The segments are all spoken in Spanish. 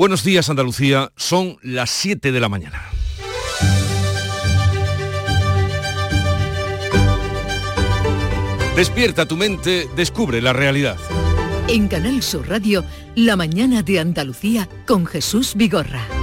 Buenos días Andalucía, son las 7 de la mañana. Despierta tu mente, descubre la realidad. En Canal Sur Radio, La mañana de Andalucía con Jesús Vigorra.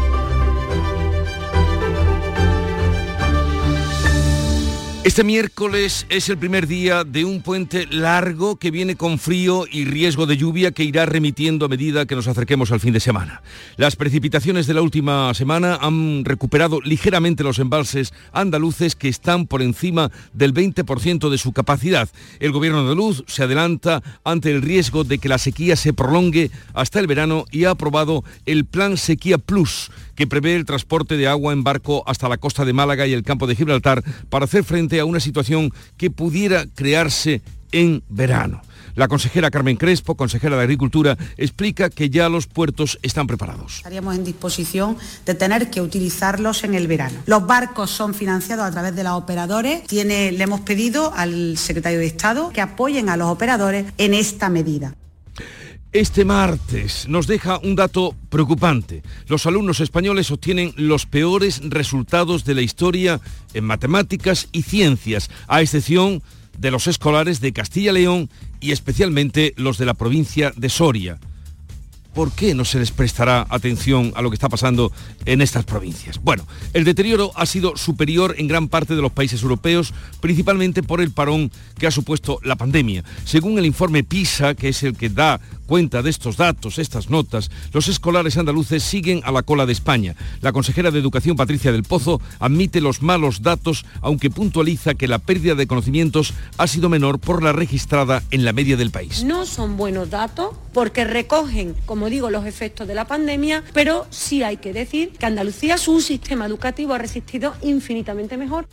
Este miércoles es el primer día de un puente largo que viene con frío y riesgo de lluvia que irá remitiendo a medida que nos acerquemos al fin de semana. Las precipitaciones de la última semana han recuperado ligeramente los embalses andaluces que están por encima del 20% de su capacidad. El gobierno andaluz se adelanta ante el riesgo de que la sequía se prolongue hasta el verano y ha aprobado el Plan Sequía Plus que prevé el transporte de agua en barco hasta la costa de Málaga y el campo de Gibraltar para hacer frente a una situación que pudiera crearse en verano. La consejera Carmen Crespo, consejera de Agricultura, explica que ya los puertos están preparados. Estaríamos en disposición de tener que utilizarlos en el verano. Los barcos son financiados a través de los operadores. Le hemos pedido al secretario de Estado que apoyen a los operadores en esta medida. Este martes nos deja un dato preocupante. Los alumnos españoles obtienen los peores resultados de la historia en matemáticas y ciencias, a excepción de los escolares de Castilla-León y especialmente los de la provincia de Soria. ¿por qué no se les prestará atención a lo que está pasando en estas provincias? Bueno, el deterioro ha sido superior en gran parte de los países europeos, principalmente por el parón que ha supuesto la pandemia. Según el informe PISA, que es el que da cuenta de estos datos, estas notas, los escolares andaluces siguen a la cola de España. La consejera de Educación, Patricia del Pozo, admite los malos datos, aunque puntualiza que la pérdida de conocimientos ha sido menor por la registrada en la media del país. No son buenos datos porque recogen, como digo, los efectos de la pandemia, pero sí hay que decir que Andalucía, su sistema educativo ha resistido infinitamente mejor.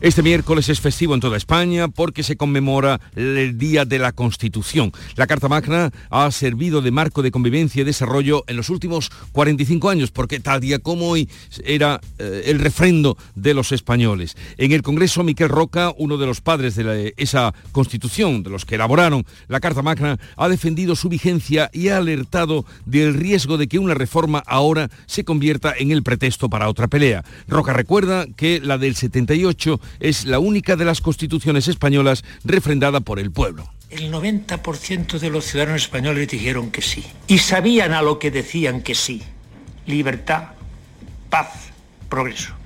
Este miércoles es festivo en toda España porque se conmemora el Día de la Constitución. La Carta Magna ha servido de marco de convivencia y desarrollo en los últimos 45 años, porque tal día como hoy era eh, el refrendo de los españoles. En el Congreso, Miquel Roca, uno de los padres de esa Constitución, de los que elaboraron la Carta Magna, ha defendido su vigencia y ha alertado del riesgo de que una reforma ahora se convierta en el pretexto para otra pelea. Roca recuerda que la del 78 es la única de las constituciones españolas refrendada por el pueblo. El 90% de los ciudadanos españoles dijeron que sí. Y sabían a lo que decían que sí. Libertad, paz, progreso.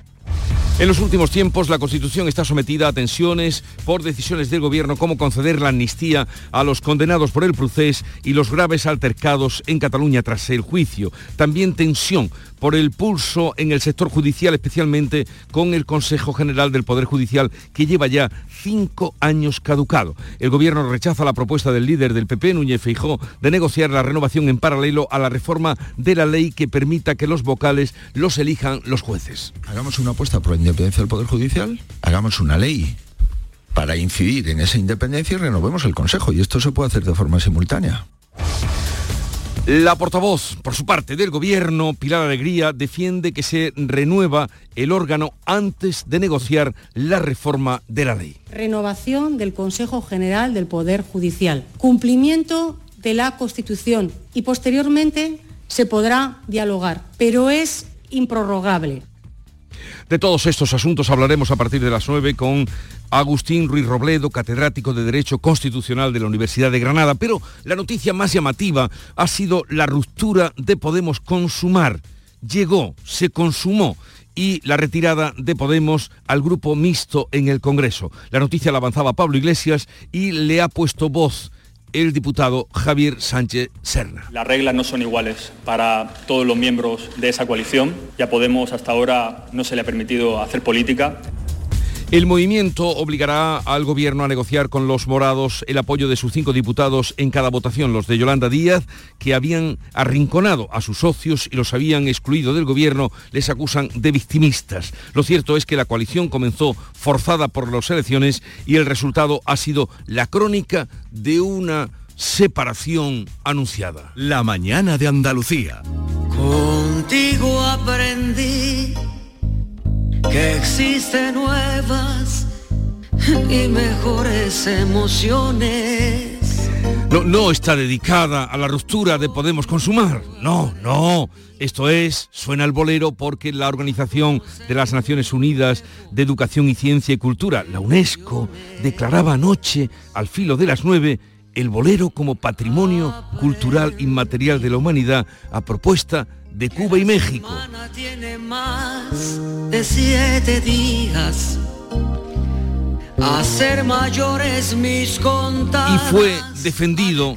En los últimos tiempos, la Constitución está sometida a tensiones por decisiones del Gobierno como conceder la amnistía a los condenados por el procés y los graves altercados en Cataluña tras el juicio. También tensión por el pulso en el sector judicial, especialmente con el Consejo General del Poder Judicial, que lleva ya cinco años caducado. El Gobierno rechaza la propuesta del líder del PP, Núñez Feijó, de negociar la renovación en paralelo a la reforma de la ley que permita que los vocales los elijan los jueces. Hagamos una apuesta por la independencia del Poder Judicial, hagamos una ley para incidir en esa independencia y renovemos el Consejo. Y esto se puede hacer de forma simultánea. La portavoz, por su parte, del Gobierno, Pilar Alegría, defiende que se renueva el órgano antes de negociar la reforma de la ley. Renovación del Consejo General del Poder Judicial. Cumplimiento de la Constitución y posteriormente se podrá dialogar, pero es improrrogable. De todos estos asuntos hablaremos a partir de las 9 con Agustín Ruiz Robledo, catedrático de Derecho Constitucional de la Universidad de Granada. Pero la noticia más llamativa ha sido la ruptura de Podemos consumar. Llegó, se consumó y la retirada de Podemos al grupo mixto en el Congreso. La noticia la avanzaba Pablo Iglesias y le ha puesto voz el diputado Javier Sánchez Serna. Las reglas no son iguales para todos los miembros de esa coalición. Ya Podemos hasta ahora no se le ha permitido hacer política. El movimiento obligará al gobierno a negociar con los morados el apoyo de sus cinco diputados en cada votación. Los de Yolanda Díaz, que habían arrinconado a sus socios y los habían excluido del gobierno, les acusan de victimistas. Lo cierto es que la coalición comenzó forzada por las elecciones y el resultado ha sido la crónica de una separación anunciada. La mañana de Andalucía. Contigo aprendí que existen nuevas y mejores emociones. No, no está dedicada a la ruptura de Podemos Consumar. No, no. Esto es, suena el bolero porque la Organización de las Naciones Unidas de Educación y Ciencia y Cultura, la UNESCO, declaraba anoche, al filo de las nueve, el bolero como patrimonio cultural inmaterial de la humanidad a propuesta de Cuba y México. Tiene más de siete días mayores mis y fue defendido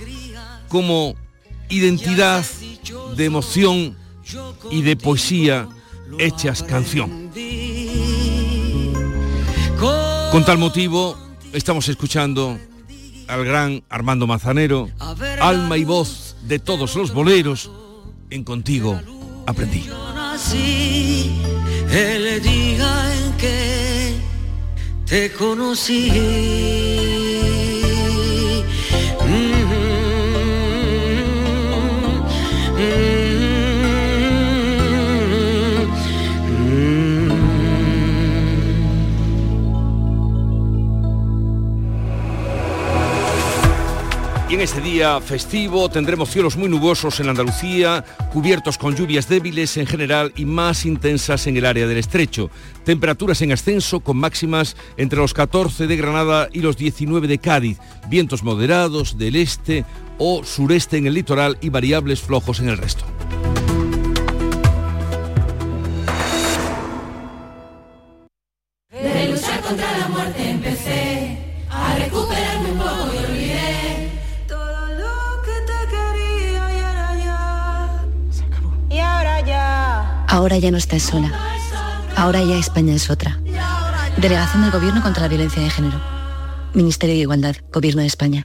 como identidad de emoción y de poesía hechas canción. Con tal motivo, estamos escuchando al gran Armando Manzanero, alma y voz de todos los boleros, en Contigo aprendí. El día en que te conocí. En este día festivo tendremos cielos muy nubosos en Andalucía, cubiertos con lluvias débiles en general y más intensas en el área del estrecho. Temperaturas en ascenso con máximas entre los 14 de Granada y los 19 de Cádiz. Vientos moderados del este o sureste en el litoral y variables flojos en el resto. Ahora ya no estás sola. Ahora ya España es otra. Delegación del Gobierno contra la Violencia de Género. Ministerio de Igualdad, Gobierno de España.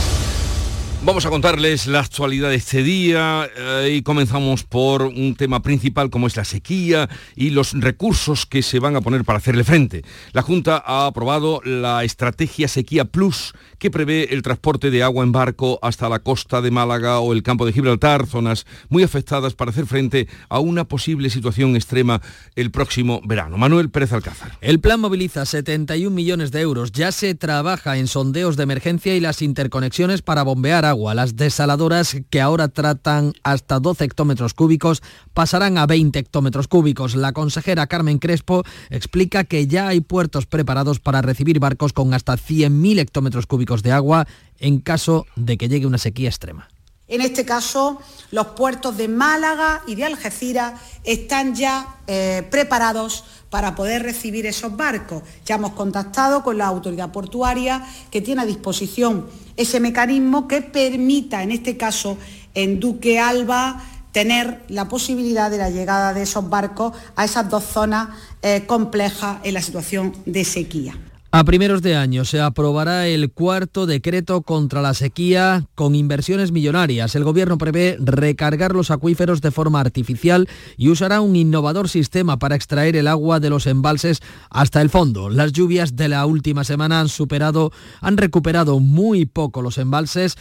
Vamos a contarles la actualidad de este día eh, y comenzamos por un tema principal como es la sequía y los recursos que se van a poner para hacerle frente. La Junta ha aprobado la estrategia Sequía Plus que prevé el transporte de agua en barco hasta la costa de Málaga o el campo de Gibraltar, zonas muy afectadas para hacer frente a una posible situación extrema el próximo verano. Manuel Pérez Alcázar. El plan moviliza 71 millones de euros. Ya se trabaja en sondeos de emergencia y las interconexiones para bombear agua. Las desaladoras que ahora tratan hasta 12 hectómetros cúbicos pasarán a 20 hectómetros cúbicos. La consejera Carmen Crespo explica que ya hay puertos preparados para recibir barcos con hasta 100.000 hectómetros cúbicos de agua en caso de que llegue una sequía extrema. En este caso, los puertos de Málaga y de Algeciras están ya eh, preparados para poder recibir esos barcos. Ya hemos contactado con la autoridad portuaria que tiene a disposición ese mecanismo que permita, en este caso, en Duque Alba, tener la posibilidad de la llegada de esos barcos a esas dos zonas eh, complejas en la situación de sequía. A primeros de año se aprobará el cuarto decreto contra la sequía con inversiones millonarias. El Gobierno prevé recargar los acuíferos de forma artificial y usará un innovador sistema para extraer el agua de los embalses hasta el fondo. Las lluvias de la última semana han superado, han recuperado muy poco los embalses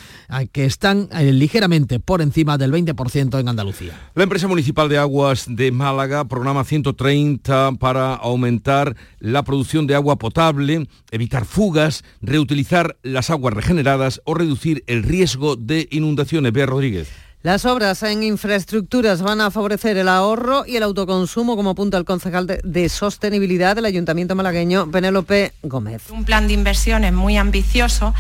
que están eh, ligeramente por encima del 20% en Andalucía. La empresa municipal de aguas de Málaga programa 130 para aumentar la producción de agua potable evitar fugas, reutilizar las aguas regeneradas o reducir el riesgo de inundaciones. Bea Rodríguez. Las obras en infraestructuras van a favorecer el ahorro y el autoconsumo, como apunta el concejal de, sostenibilidad del Ayuntamiento malagueño, Penélope Gómez. Un plan de inversiones muy ambicioso.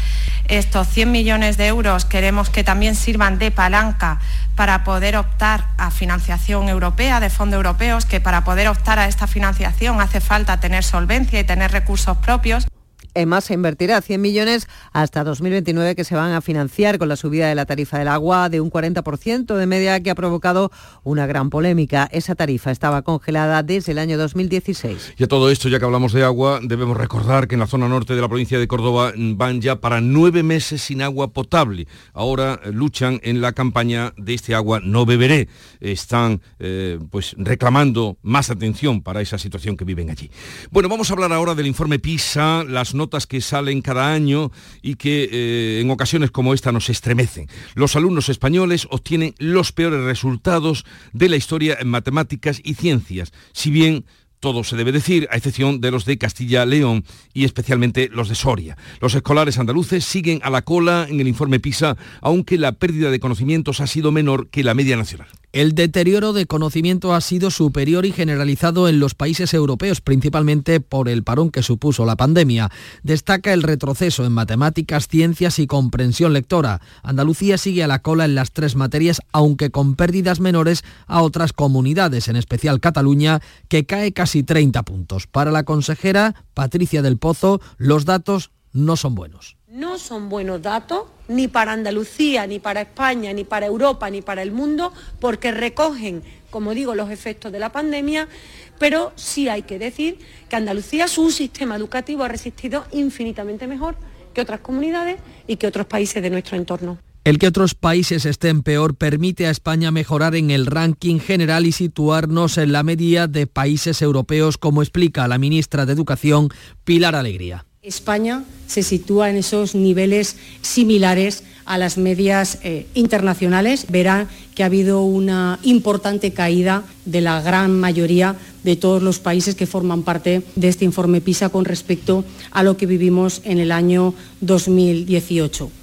Estos 100 millones de euros queremos que también sirvan de palanca para poder optar a financiación europea, de fondos europeos, que para poder optar a esta financiación hace falta tener solvencia y tener recursos propios. EMA se invertirá 100 millones hasta 2029 que se van a financiar con la subida de la tarifa del agua de un 40% de media que ha provocado una gran polémica. Esa tarifa estaba congelada desde el año 2016. Y a todo esto, ya que hablamos de agua, debemos recordar que en la zona norte de la provincia de Córdoba van ya para nueve meses sin agua potable. Ahora eh, luchan en la campaña de este agua no beberé. Están eh, pues reclamando más atención para esa situación que viven allí. Bueno, vamos a hablar ahora del informe PISA, las que salen cada año y que eh, en ocasiones como esta nos estremecen. Los alumnos españoles obtienen los peores resultados de la historia en matemáticas y ciencias, si bien todo se debe decir, a excepción de los de Castilla-León y especialmente los de Soria. Los escolares andaluces siguen a la cola en el informe PISA, aunque la pérdida de conocimientos ha sido menor que la media nacional. El deterioro de conocimiento ha sido superior y generalizado en los países europeos, principalmente por el parón que supuso la pandemia. Destaca el retroceso en matemáticas, ciencias y comprensión lectora. Andalucía sigue a la cola en las tres materias, aunque con pérdidas menores a otras comunidades, en especial Cataluña, que cae casi 30 puntos. Para la consejera Patricia del Pozo, los datos no son buenos. No son buenos datos ni para Andalucía, ni para España, ni para Europa, ni para el mundo, porque recogen, como digo, los efectos de la pandemia, pero sí hay que decir que Andalucía, su sistema educativo ha resistido infinitamente mejor que otras comunidades y que otros países de nuestro entorno. El que otros países estén peor permite a España mejorar en el ranking general y situarnos en la media de países europeos, como explica la ministra de Educación, Pilar Alegría. España se sitúa en esos niveles similares a las medias eh, internacionales. Verán que ha habido una importante caída de la gran mayoría de todos los países que forman parte de este informe PISA con respecto a lo que vivimos en el año 2018.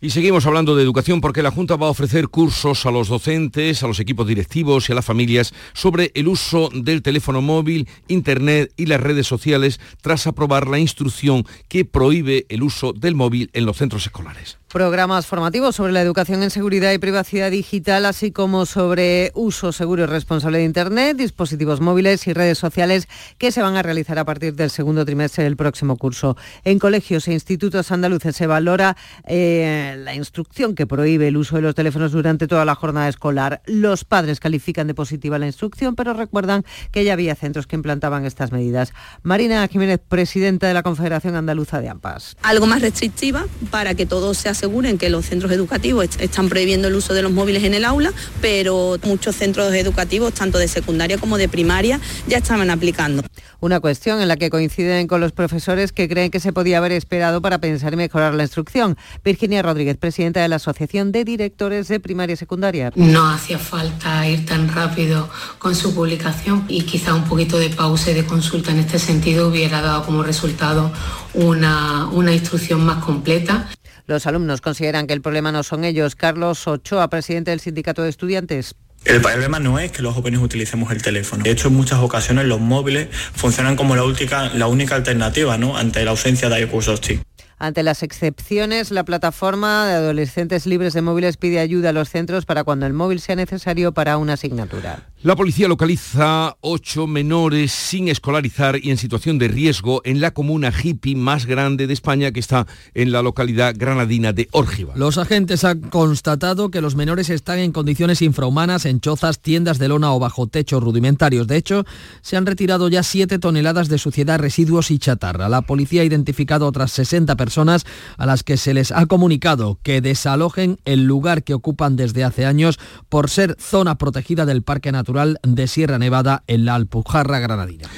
Y seguimos hablando de educación porque la Junta va a ofrecer cursos a los docentes, a los equipos directivos y a las familias sobre el uso del teléfono móvil, Internet y las redes sociales tras aprobar la instrucción que prohíbe el uso del móvil en los centros escolares programas formativos sobre la educación en seguridad y privacidad digital, así como sobre uso seguro y responsable de Internet, dispositivos móviles y redes sociales que se van a realizar a partir del segundo trimestre del próximo curso. En colegios e institutos andaluces se valora eh, la instrucción que prohíbe el uso de los teléfonos durante toda la jornada escolar. Los padres califican de positiva la instrucción, pero recuerdan que ya había centros que implantaban estas medidas. Marina Jiménez, presidenta de la Confederación Andaluza de AMPAS. Algo más restrictiva para que todo sea aseguren que los centros educativos están prohibiendo el uso de los móviles en el aula, pero muchos centros educativos, tanto de secundaria como de primaria, ya estaban aplicando. Una cuestión en la que coinciden con los profesores que creen que se podía haber esperado para pensar y mejorar la instrucción. Virginia Rodríguez, presidenta de la Asociación de Directores de Primaria y Secundaria. No hacía falta ir tan rápido con su publicación y quizá un poquito de pausa y de consulta en este sentido hubiera dado como resultado una, una instrucción más completa. Los alumnos consideran que el problema no son ellos. Carlos Ochoa, presidente del Sindicato de Estudiantes. El problema no es que los jóvenes utilicemos el teléfono. De hecho, en muchas ocasiones los móviles funcionan como la única, la única alternativa ¿no? ante la ausencia de iCursos TIC. Ante las excepciones, la plataforma de adolescentes libres de móviles pide ayuda a los centros para cuando el móvil sea necesario para una asignatura. La policía localiza ocho menores sin escolarizar y en situación de riesgo en la comuna hippie más grande de España que está en la localidad granadina de Órgiva. Los agentes han constatado que los menores están en condiciones infrahumanas en chozas, tiendas de lona o bajo techos rudimentarios. De hecho, se han retirado ya siete toneladas de suciedad, residuos y chatarra. La policía ha identificado otras 60 personas a las que se les ha comunicado que desalojen el lugar que ocupan desde hace años por ser zona protegida del Parque Natural de Sierra Nevada en la Alpujarra Granadina.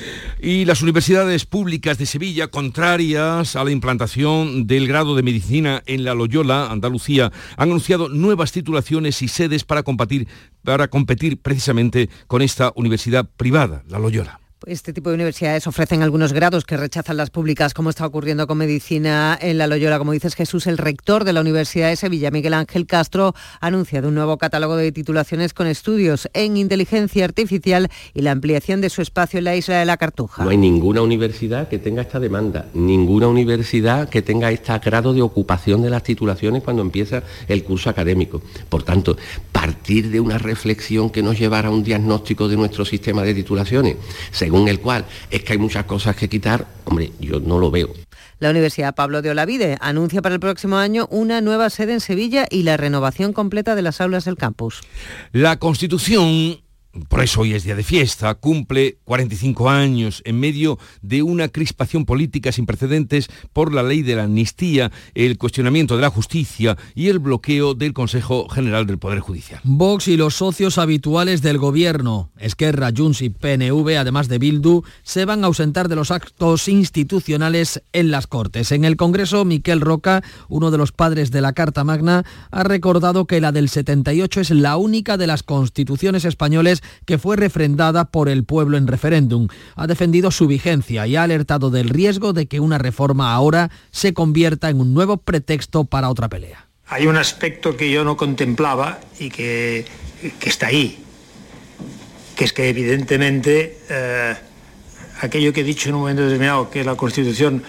Y las universidades públicas de Sevilla, contrarias a la implantación del grado de medicina en la Loyola, Andalucía, han anunciado nuevas titulaciones y sedes para competir, para competir precisamente con esta universidad privada, la Loyola. Este tipo de universidades ofrecen algunos grados que rechazan las públicas, como está ocurriendo con medicina en la Loyola. Como dices Jesús, el rector de la Universidad de Sevilla, Miguel Ángel Castro, ha anunciado un nuevo catálogo de titulaciones con estudios en inteligencia artificial y la ampliación de su espacio en la isla de la Cartuja. No hay ninguna universidad que tenga esta demanda, ninguna universidad que tenga este grado de ocupación de las titulaciones cuando empieza el curso académico. Por tanto, partir de una reflexión que nos llevara a un diagnóstico de nuestro sistema de titulaciones, según el cual es que hay muchas cosas que quitar, hombre, yo no lo veo. La Universidad Pablo de Olavide anuncia para el próximo año una nueva sede en Sevilla y la renovación completa de las aulas del campus. La Constitución por eso hoy es día de fiesta, cumple 45 años en medio de una crispación política sin precedentes por la ley de la amnistía, el cuestionamiento de la justicia y el bloqueo del Consejo General del Poder Judicial. Vox y los socios habituales del gobierno, Esquerra, Junts y PNV, además de Bildu, se van a ausentar de los actos institucionales en las Cortes. En el Congreso, Miquel Roca, uno de los padres de la Carta Magna, ha recordado que la del 78 es la única de las constituciones españoles que fue refrendada por el pueblo en referéndum. Ha defendido su vigencia y ha alertado del riesgo de que una reforma ahora se convierta en un nuevo pretexto para otra pelea. Hay un aspecto que yo no contemplaba y que, que está ahí, que es que evidentemente eh, aquello que he dicho en un momento determinado, que la Constitución,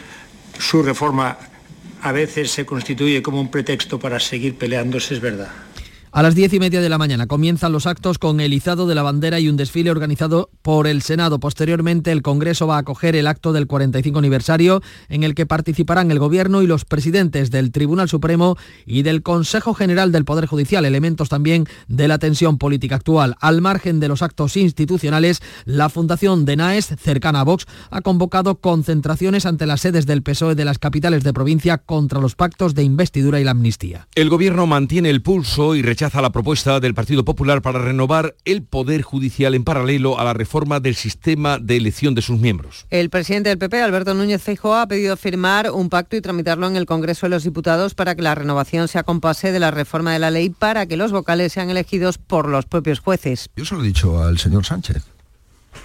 su reforma a veces se constituye como un pretexto para seguir peleándose, es verdad. A las diez y media de la mañana comienzan los actos con el izado de la bandera y un desfile organizado por el Senado. Posteriormente, el Congreso va a acoger el acto del 45 aniversario en el que participarán el Gobierno y los presidentes del Tribunal Supremo y del Consejo General del Poder Judicial, elementos también de la tensión política actual. Al margen de los actos institucionales, la Fundación de NAES, cercana a Vox, ha convocado concentraciones ante las sedes del PSOE de las capitales de provincia contra los pactos de investidura y la amnistía. El Gobierno mantiene el pulso y rechaza la propuesta del Partido Popular para renovar el Poder Judicial en paralelo a la reforma del sistema de elección de sus miembros. El presidente del PP, Alberto Núñez Feijóo, ha pedido firmar un pacto y tramitarlo en el Congreso de los Diputados para que la renovación sea compase de la reforma de la ley para que los vocales sean elegidos por los propios jueces. Yo se lo he dicho al señor Sánchez.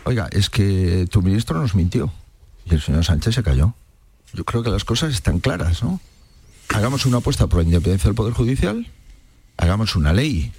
Oiga, es que tu ministro nos mintió y el señor Sánchez se cayó. Yo creo que las cosas están claras, ¿no? Hagamos una apuesta por la independencia del Poder Judicial hagamos una ley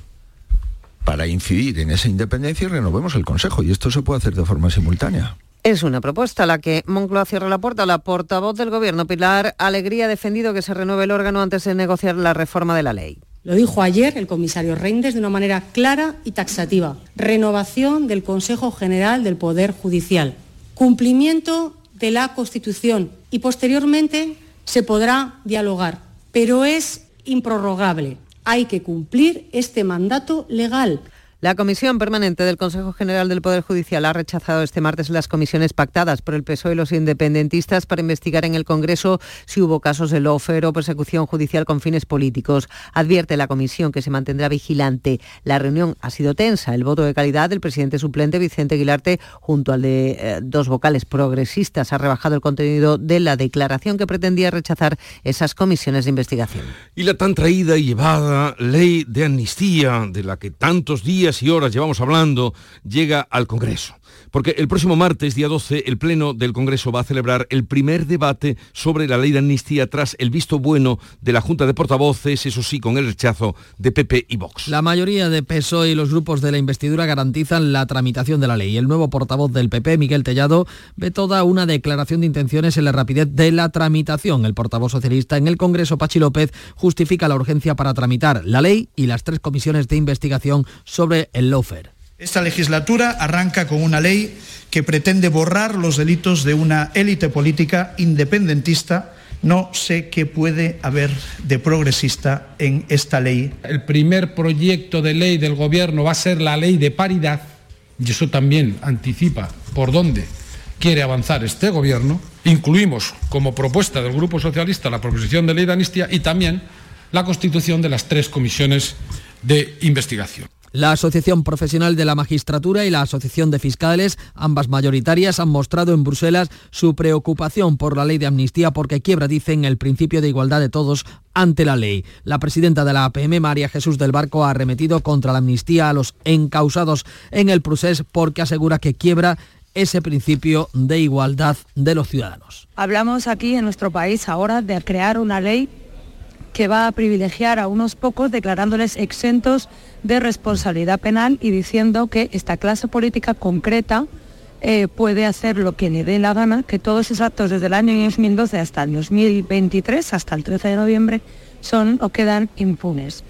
para incidir en esa independencia y renovemos el Consejo. Y esto se puede hacer de forma simultánea. Es una propuesta a la que Moncloa cierra la puerta. La portavoz del Gobierno, Pilar Alegría, ha defendido que se renueve el órgano antes de negociar la reforma de la ley. Lo dijo ayer el comisario Reinders de una manera clara y taxativa. Renovación del Consejo General del Poder Judicial. Cumplimiento de la Constitución y posteriormente se podrá dialogar, pero es improrrogable hay que cumplir este mandato legal. La Comisión Permanente del Consejo General del Poder Judicial ha rechazado este martes las comisiones pactadas por el PSOE y los independentistas para investigar en el Congreso si hubo casos de lofer o persecución judicial con fines políticos. Advierte la comisión que se mantendrá vigilante. La reunión ha sido tensa. El voto de calidad del presidente suplente Vicente Aguilarte junto al de eh, dos vocales progresistas ha rebajado el contenido de la declaración que pretendía rechazar esas comisiones de investigación. Y la tan traída y llevada ley de amnistía de la que tantos días y horas llevamos hablando, llega al Congreso. Porque el próximo martes, día 12, el Pleno del Congreso va a celebrar el primer debate sobre la ley de amnistía tras el visto bueno de la Junta de Portavoces, eso sí, con el rechazo de PP y Vox. La mayoría de PSOE y los grupos de la investidura garantizan la tramitación de la ley. El nuevo portavoz del PP, Miguel Tellado, ve toda una declaración de intenciones en la rapidez de la tramitación. El portavoz socialista en el Congreso, Pachi López, justifica la urgencia para tramitar la ley y las tres comisiones de investigación sobre el lofer. Esta legislatura arranca con una ley que pretende borrar los delitos de una élite política independentista. No sé qué puede haber de progresista en esta ley. El primer proyecto de ley del Gobierno va a ser la ley de paridad, y eso también anticipa por dónde quiere avanzar este Gobierno. Incluimos como propuesta del Grupo Socialista la proposición de ley de amnistía y también la constitución de las tres comisiones de investigación. La Asociación Profesional de la Magistratura y la Asociación de Fiscales, ambas mayoritarias, han mostrado en Bruselas su preocupación por la ley de amnistía porque quiebra, dicen, el principio de igualdad de todos ante la ley. La presidenta de la APM, María Jesús del Barco, ha arremetido contra la amnistía a los encausados en el procés porque asegura que quiebra ese principio de igualdad de los ciudadanos. Hablamos aquí en nuestro país ahora de crear una ley que va a privilegiar a unos pocos declarándoles exentos de responsabilidad penal y diciendo que esta clase política concreta eh, puede hacer lo que le dé la gana, que todos esos actos desde el año 2012 hasta el 2023, hasta el 13 de noviembre, son o quedan impunes.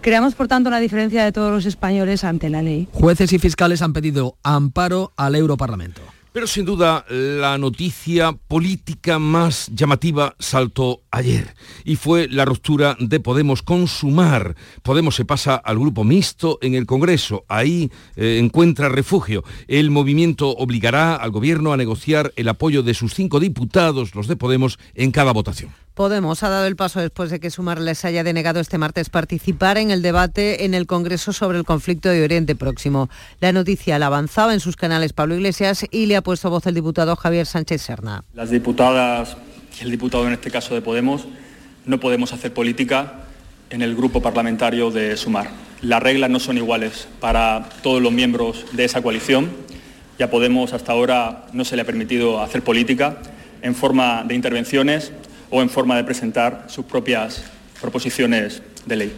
Creamos, por tanto, la diferencia de todos los españoles ante la ley. Jueces y fiscales han pedido amparo al Europarlamento. Pero sin duda la noticia política más llamativa saltó ayer y fue la ruptura de Podemos con Sumar. Podemos se pasa al grupo mixto en el Congreso. Ahí eh, encuentra refugio. El movimiento obligará al gobierno a negociar el apoyo de sus cinco diputados, los de Podemos, en cada votación. Podemos ha dado el paso después de que Sumar les haya denegado este martes participar en el debate en el Congreso sobre el conflicto de Oriente Próximo. La noticia la avanzaba en sus canales Pablo Iglesias y le ha puesto voz el diputado Javier Sánchez Serna. Las diputadas y el diputado en este caso de Podemos no podemos hacer política en el grupo parlamentario de Sumar. Las reglas no son iguales para todos los miembros de esa coalición. Ya Podemos hasta ahora no se le ha permitido hacer política en forma de intervenciones o en forma de presentar sus propias proposiciones de ley.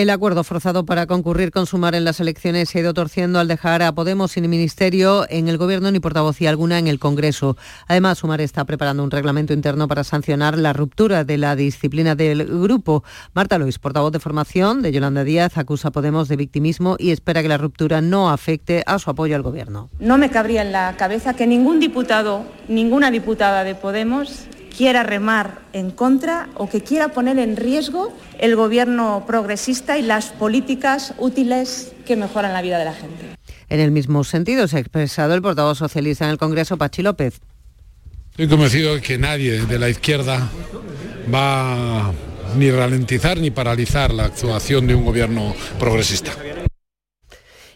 El acuerdo forzado para concurrir con Sumar en las elecciones se ha ido torciendo al dejar a Podemos sin ministerio en el Gobierno ni portavocía alguna en el Congreso. Además, Sumar está preparando un reglamento interno para sancionar la ruptura de la disciplina del grupo. Marta Luis, portavoz de formación de Yolanda Díaz, acusa a Podemos de victimismo y espera que la ruptura no afecte a su apoyo al Gobierno. No me cabría en la cabeza que ningún diputado, ninguna diputada de Podemos quiera remar en contra o que quiera poner en riesgo el gobierno progresista y las políticas útiles que mejoran la vida de la gente. En el mismo sentido se ha expresado el portavoz socialista en el Congreso, Pachi López. Estoy convencido de que nadie de la izquierda va ni ralentizar ni paralizar la actuación de un gobierno progresista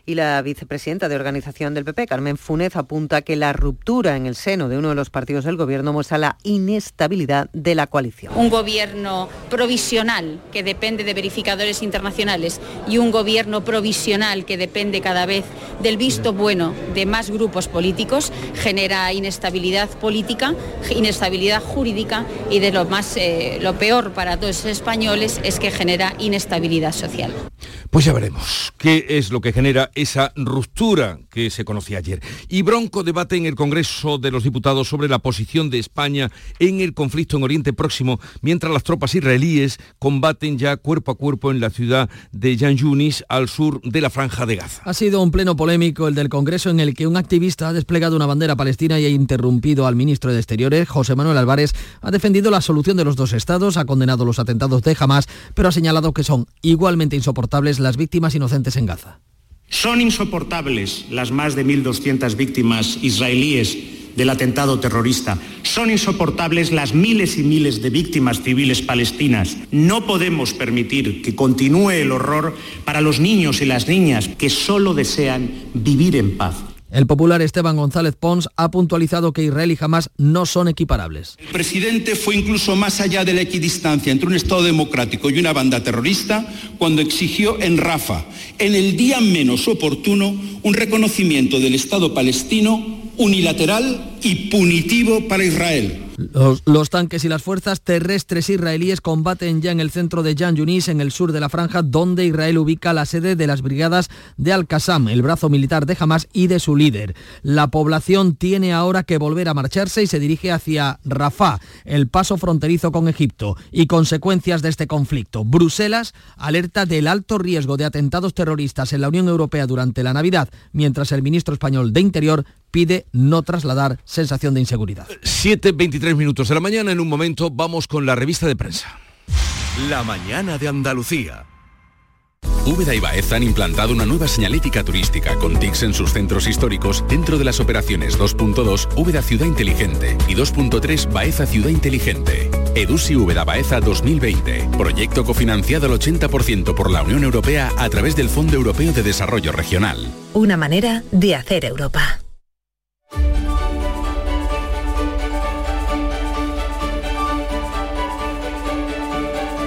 y la vicepresidenta de organización del PP, Carmen Funes, apunta que la ruptura en el seno de uno de los partidos del gobierno muestra la inestabilidad de la coalición. Un gobierno provisional que depende de verificadores internacionales y un gobierno provisional que depende cada vez del visto bueno de más grupos políticos genera inestabilidad política, inestabilidad jurídica y de lo más eh, lo peor para todos los españoles es que genera inestabilidad social. Pues ya veremos qué es lo que genera esa ruptura que se conocía ayer. Y bronco debate en el Congreso de los Diputados sobre la posición de España en el conflicto en Oriente Próximo, mientras las tropas israelíes combaten ya cuerpo a cuerpo en la ciudad de Yan Yunis, al sur de la Franja de Gaza. Ha sido un pleno polémico el del Congreso en el que un activista ha desplegado una bandera palestina y ha interrumpido al ministro de Exteriores, José Manuel Álvarez, ha defendido la solución de los dos estados, ha condenado los atentados de Hamas, pero ha señalado que son igualmente insoportables las víctimas inocentes en Gaza. Son insoportables las más de 1.200 víctimas israelíes del atentado terrorista. Son insoportables las miles y miles de víctimas civiles palestinas. No podemos permitir que continúe el horror para los niños y las niñas que solo desean vivir en paz. El popular Esteban González Pons ha puntualizado que Israel y Hamas no son equiparables. El presidente fue incluso más allá de la equidistancia entre un Estado democrático y una banda terrorista cuando exigió en Rafa, en el día menos oportuno, un reconocimiento del Estado palestino unilateral y punitivo para Israel. Los, tanques y las fuerzas terrestres israelíes combaten ya en el centro de Jan Yunis, en el sur de la franja, donde Israel ubica la sede de las brigadas de Al-Qassam, el brazo militar de Hamas y de su líder. La población tiene ahora que volver a marcharse y se dirige hacia Rafah, el paso fronterizo con Egipto, y consecuencias de este conflicto. Bruselas alerta del alto riesgo de atentados terroristas en la Unión Europea durante la Navidad, mientras el ministro español de Interior pide no trasladar sensación de inseguridad. 7.23 minutos de la mañana, en un momento vamos con la revista de prensa. La mañana de Andalucía. Úbeda y Baeza han implantado una nueva señalética turística con TICs en sus centros históricos dentro de las operaciones 2.2 Úbeda Ciudad Inteligente y 2.3 Baeza Ciudad Inteligente. Edusi Úbeda Baeza 2020. Proyecto cofinanciado al 80% por la Unión Europea a través del Fondo Europeo de Desarrollo Regional. Una manera de hacer Europa. thank you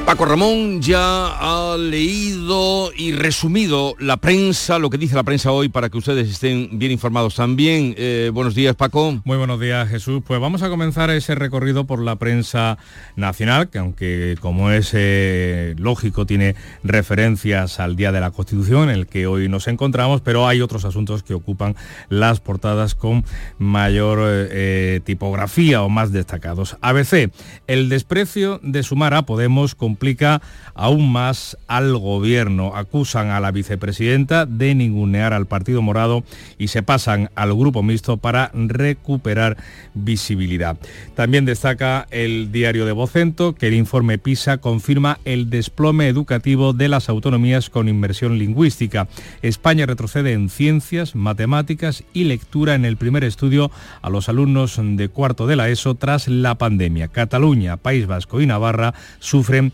Paco Ramón ya ha leído y resumido la prensa, lo que dice la prensa hoy para que ustedes estén bien informados también. Eh, buenos días, Paco. Muy buenos días, Jesús. Pues vamos a comenzar ese recorrido por la prensa nacional, que aunque como es eh, lógico tiene referencias al Día de la Constitución, en el que hoy nos encontramos, pero hay otros asuntos que ocupan las portadas con mayor eh, tipografía o más destacados. ABC, el desprecio de sumar a Podemos con complica aún más al gobierno. Acusan a la vicepresidenta de ningunear al Partido Morado y se pasan al grupo mixto para recuperar visibilidad. También destaca el diario de Vocento que el informe PISA confirma el desplome educativo de las autonomías con inmersión lingüística. España retrocede en ciencias, matemáticas y lectura en el primer estudio a los alumnos de cuarto de la ESO tras la pandemia. Cataluña, País Vasco y Navarra sufren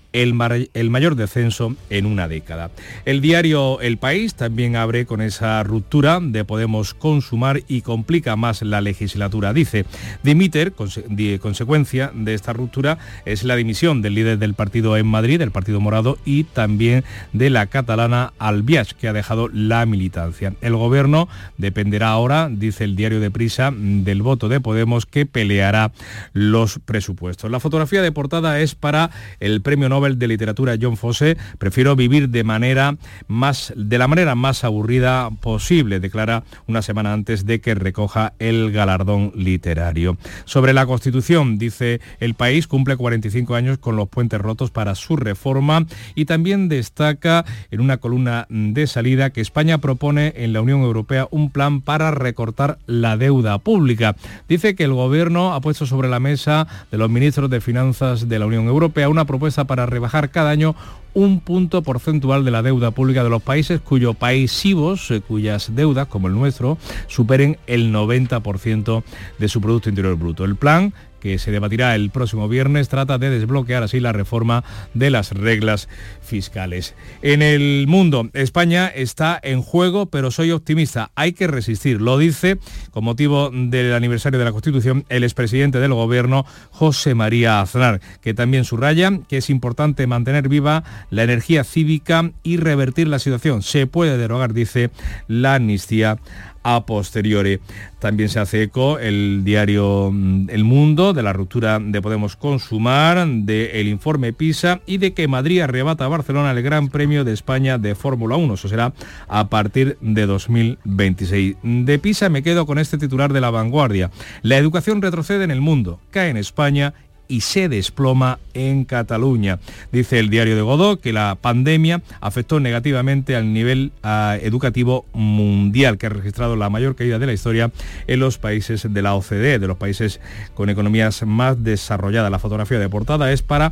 el, mayor descenso en una década. El diario El País también abre con esa ruptura de Podemos consumar y complica más la legislatura. Dice, dimiter, consecuencia de esta ruptura, es la dimisión del líder del partido en Madrid, del Partido Morado, y también de la catalana Albiach, que ha dejado la militancia. El gobierno dependerá ahora, dice el diario de Prisa, del voto de Podemos que peleará los presupuestos. La fotografía de portada es para el premio Nobel de Literatura John Fosse, prefiero vivir de manera más de la manera más aburrida posible, declara una semana antes de que recoja el galardón literario. Sobre la Constitución, dice el país cumple 45 años con los puentes rotos para su reforma y también destaca en una columna de salida que España propone en la Unión Europea un plan para recortar la deuda pública. Dice que el gobierno ha puesto sobre la mesa de los ministros de Finanzas de la Unión Europea una propuesta para rebajar cada año un punto porcentual de la deuda pública de los países cuyo paísivos, eh, cuyas deudas, como el nuestro, superen el 90% de su Producto Interior Bruto. El plan que se debatirá el próximo viernes, trata de desbloquear así la reforma de las reglas fiscales. En el mundo, España está en juego, pero soy optimista. Hay que resistir. Lo dice, con motivo del aniversario de la Constitución, el expresidente del Gobierno, José María Aznar, que también subraya que es importante mantener viva la energía cívica y revertir la situación. Se puede derogar, dice, la amnistía a posteriori. También se hace eco el diario mm, El Mundo de la ruptura de Podemos Consumar, del informe PISA y de que Madrid arrebata a Barcelona el Gran Premio de España de Fórmula 1. Eso será a partir de 2026. De PISA me quedo con este titular de la vanguardia. La educación retrocede en el mundo, cae en España y se desploma en Cataluña. Dice el diario de Godó que la pandemia afectó negativamente al nivel ah, educativo mundial, que ha registrado la mayor caída de la historia en los países de la OCDE, de los países con economías más desarrolladas. La fotografía de portada es para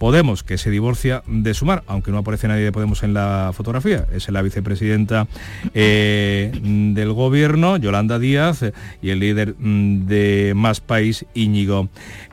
Podemos, que se divorcia de Sumar, aunque no aparece nadie de Podemos en la fotografía, es la vicepresidenta eh, del gobierno, Yolanda Díaz, y el líder mm, de Más País, Íñigo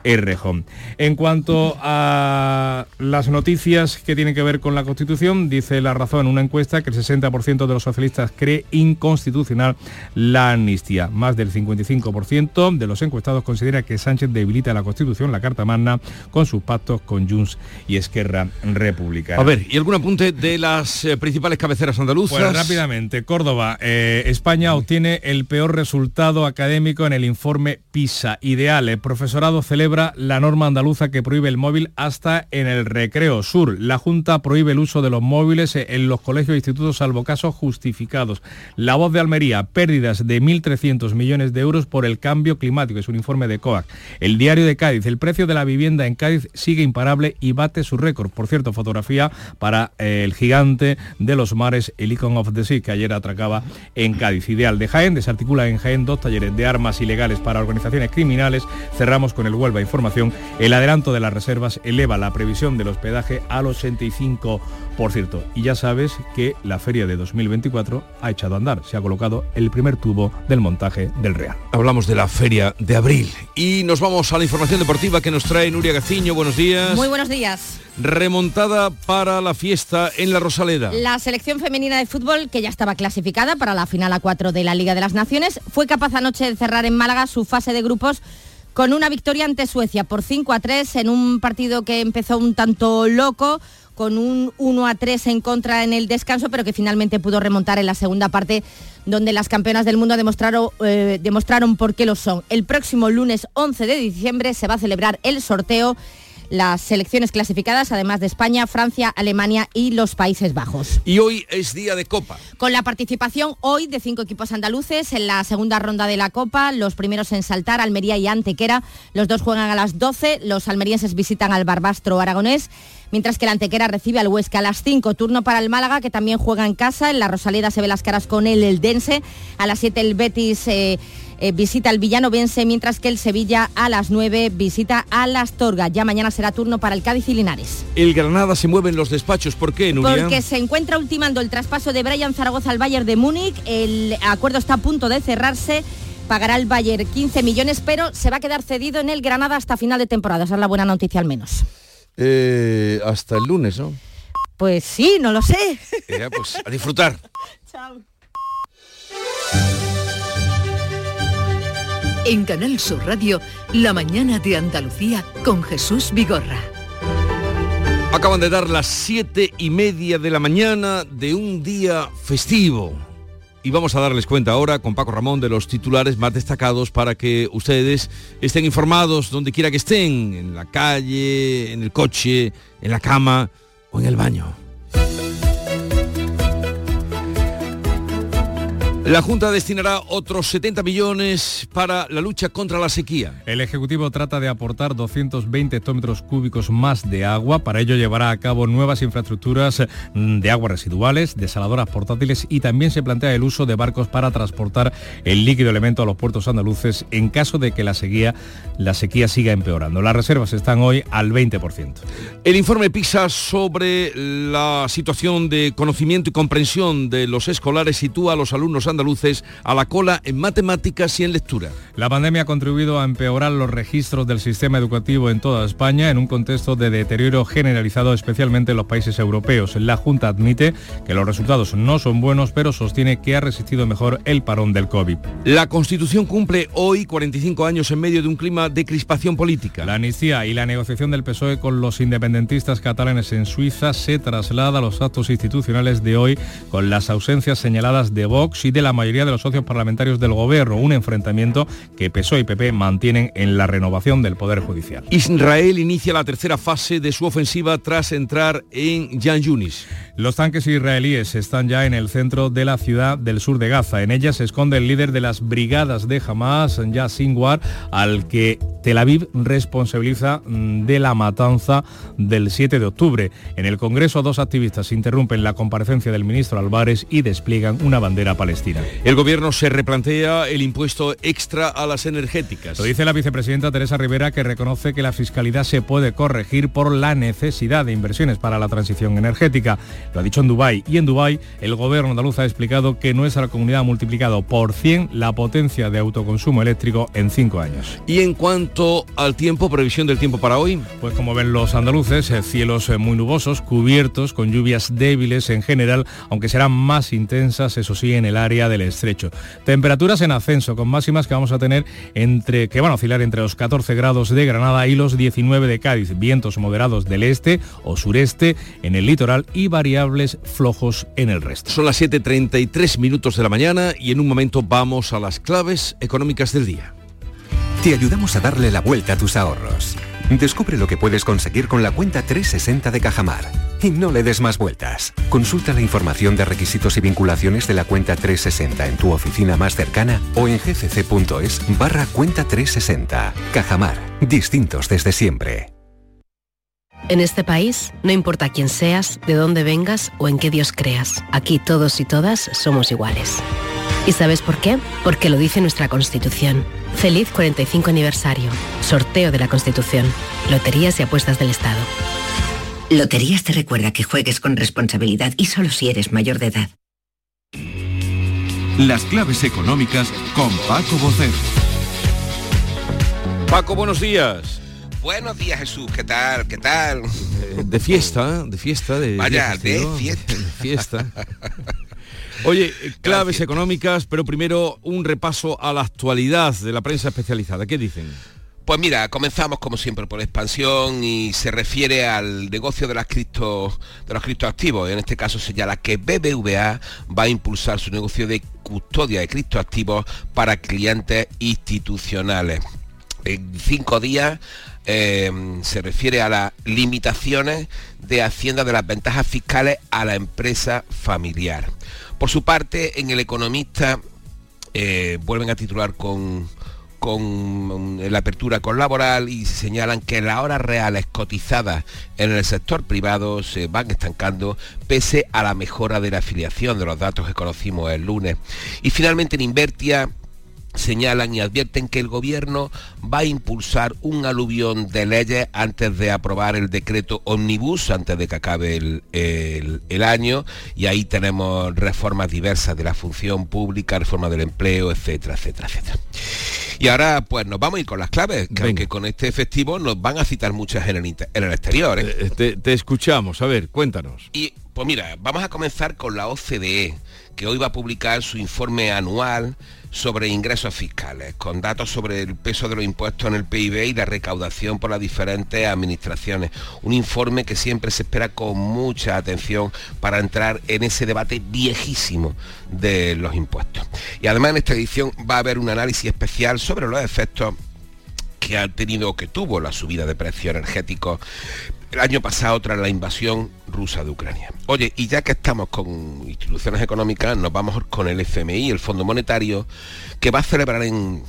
Errejón. En cuanto a las noticias que tienen que ver con la Constitución, dice La Razón en una encuesta que el 60% de los socialistas cree inconstitucional la amnistía. Más del 55% de los encuestados considera que Sánchez debilita la Constitución, la Carta Magna, con sus pactos con Junts y Esquerra Republicana. A ver, ¿y algún apunte de las eh, principales cabeceras andaluzas? Pues rápidamente, Córdoba, eh, España obtiene el peor resultado académico en el informe PISA. Ideal, el profesorado celebra la norma andaluza que prohíbe el móvil hasta en el recreo sur. La Junta prohíbe el uso de los móviles en los colegios e institutos salvo casos justificados. La voz de Almería, pérdidas de 1.300 millones de euros por el cambio climático, es un informe de COAC. El diario de Cádiz, el precio de la vivienda en Cádiz sigue imparable y bate su récord. Por cierto, fotografía para eh, el gigante de los mares, el Icon of the Sea, que ayer atracaba en Cádiz. Ideal de Jaén, desarticula en Jaén dos talleres de armas ilegales para organizaciones criminales. Cerramos con el Huelva Información. El adelanto de las reservas eleva la previsión del hospedaje al 85%. Y ya sabes que la feria de 2024 ha echado a andar. Se ha colocado el primer tubo del montaje del Real. Hablamos de la feria de abril y nos vamos a la información deportiva que nos trae Nuria Gaciño. Buenos días. Muy buenos días. Remontada para la fiesta en la Rosaleda. La selección femenina de fútbol, que ya estaba clasificada para la final a 4 de la Liga de las Naciones, fue capaz anoche de cerrar en Málaga su fase de grupos con una victoria ante Suecia por 5 a 3 en un partido que empezó un tanto loco con un 1 a 3 en contra en el descanso, pero que finalmente pudo remontar en la segunda parte, donde las campeonas del mundo demostraron, eh, demostraron por qué lo son. El próximo lunes 11 de diciembre se va a celebrar el sorteo las selecciones clasificadas, además de España, Francia, Alemania y los Países Bajos. Y hoy es día de Copa. Con la participación hoy de cinco equipos andaluces en la segunda ronda de la Copa, los primeros en saltar, Almería y Antequera, los dos juegan a las 12, los almerienses visitan al Barbastro Aragonés mientras que la Antequera recibe al Huesca a las 5. Turno para el Málaga, que también juega en casa. En la Rosaleda se ve las caras con el Eldense. A las 7 el Betis... Eh, eh, visita al Villanovense, mientras que el Sevilla a las 9 visita a las Astorga. Ya mañana será turno para el Cádiz y Linares. El Granada se mueve en los despachos. ¿Por qué, Nuria? Porque se encuentra ultimando el traspaso de Brian Zaragoza al Bayern de Múnich. El acuerdo está a punto de cerrarse pagará el Bayern 15 millones, pero se va a quedar cedido en el Granada hasta final de temporada. Esa es la buena noticia al menos. Eh, hasta el lunes, ¿no? Pues sí, no lo sé. Ya, pues a disfrutar. Chao. En Canal Sur Radio, La mañana de Andalucía con Jesús Vigorra. Acaban de dar las siete y media de la mañana de un día festivo. Y vamos a darles cuenta ahora con Paco Ramón de los titulares más destacados para que ustedes estén informados donde quiera que estén, en la calle, en el coche, en la cama o en el baño. La Junta destinará otros 70 millones para la lucha contra la sequía. El Ejecutivo trata de aportar 220 hectómetros cúbicos más de agua. Para ello llevará a cabo nuevas infraestructuras de aguas residuales, desaladoras portátiles y también se plantea el uso de barcos para transportar el líquido elemento a los puertos andaluces en caso de que la sequía, la sequía siga empeorando. Las reservas están hoy al 20%. El informe PISA sobre la situación de conocimiento y comprensión de los escolares sitúa a los alumnos andaluces andaluces a la cola en matemáticas y en lectura. La pandemia ha contribuido a empeorar los registros del sistema educativo en toda España en un contexto de deterioro generalizado especialmente en los países europeos. La Junta admite que los resultados no son buenos, pero sostiene que ha resistido mejor el parón del COVID. La Constitución cumple hoy 45 años en medio de un clima de crispación política. La amnistía y la negociación del PSOE con los independentistas catalanes en Suiza se traslada a los actos institucionales de hoy con las ausencias señaladas de Vox y de la la mayoría de los socios parlamentarios del gobierno, un enfrentamiento que PSOE y PP mantienen en la renovación del Poder Judicial. Israel inicia la tercera fase de su ofensiva tras entrar en Jan Yunis. Los tanques israelíes están ya en el centro de la ciudad del sur de Gaza. En ella se esconde el líder de las brigadas de Hamas, Yassin War, al que Tel Aviv responsabiliza mm, de la matanza del 7 de octubre. En el Congreso, dos activistas interrumpen la comparecencia del ministro Álvarez y despliegan una bandera palestina. El gobierno se replantea el impuesto extra a las energéticas. Lo dice la vicepresidenta Teresa Rivera que reconoce que la fiscalidad se puede corregir por la necesidad de inversiones para la transición energética. Lo ha dicho en Dubái y en Dubái el gobierno andaluz ha explicado que nuestra comunidad ha multiplicado por 100 la potencia de autoconsumo eléctrico en cinco años. Y en cuanto al tiempo, previsión del tiempo para hoy. Pues como ven los andaluces, eh, cielos eh, muy nubosos, cubiertos, con lluvias débiles en general, aunque serán más intensas, eso sí, en el área del estrecho. Temperaturas en ascenso, con máximas que vamos a tener entre, que van a oscilar entre los 14 grados de Granada y los 19 de Cádiz. Vientos moderados del este o sureste en el litoral y variables flojos en el resto. Son las 7.33 minutos de la mañana y en un momento vamos a las claves económicas del día. Te ayudamos a darle la vuelta a tus ahorros. Descubre lo que puedes conseguir con la cuenta 360 de Cajamar. Y no le des más vueltas. Consulta la información de requisitos y vinculaciones de la cuenta 360 en tu oficina más cercana o en gcc.es barra cuenta 360. Cajamar. Distintos desde siempre. En este país, no importa quién seas, de dónde vengas o en qué Dios creas, aquí todos y todas somos iguales. ¿Y sabes por qué? Porque lo dice nuestra Constitución. Feliz 45 aniversario. Sorteo de la Constitución. Loterías y apuestas del Estado. Loterías te recuerda que juegues con responsabilidad y solo si eres mayor de edad. Las claves económicas con Paco Bocero. Paco, buenos días. Buenos días Jesús, ¿qué tal? ¿Qué tal? Eh, de fiesta, de fiesta, de... Vaya, de fiesta. De fiesta. Oye, claves económicas, pero primero un repaso a la actualidad de la prensa especializada. ¿Qué dicen? Pues mira, comenzamos como siempre por expansión y se refiere al negocio de las cripto, de los criptoactivos. En este caso señala que BBVA va a impulsar su negocio de custodia de criptoactivos para clientes institucionales. en cinco días eh, se refiere a las limitaciones de Hacienda de las ventajas fiscales a la empresa familiar. Por su parte, en El Economista eh, vuelven a titular con, con la apertura con laboral y señalan que las horas reales cotizadas en el sector privado se van estancando pese a la mejora de la afiliación de los datos que conocimos el lunes. Y finalmente en Invertia señalan y advierten que el gobierno va a impulsar un aluvión de leyes antes de aprobar el decreto omnibus, antes de que acabe el, año, y ahí tenemos reformas diversas de la función pública, reforma del empleo, etcétera, etcétera, etcétera. Y ahora pues nos vamos a ir con las claves, que aunque con este festivo nos van a citar muchas en el, en el exterior. ¿eh? Eh, te, te escuchamos, a ver, cuéntanos. Y pues mira, vamos a comenzar con la OCDE, que hoy va a publicar su informe anual sobre ingresos fiscales, con datos sobre el peso de los impuestos en el PIB y la recaudación por las diferentes administraciones. Un informe que siempre se espera con mucha atención para entrar en ese debate viejísimo de los impuestos. Y además en esta edición va a haber un análisis especial sobre los efectos que ha tenido que tuvo la subida de precios energéticos el año pasado tras la invasión rusa de Ucrania. Oye, y ya que estamos con instituciones económicas, nos vamos con el FMI, el Fondo Monetario, que va a celebrar en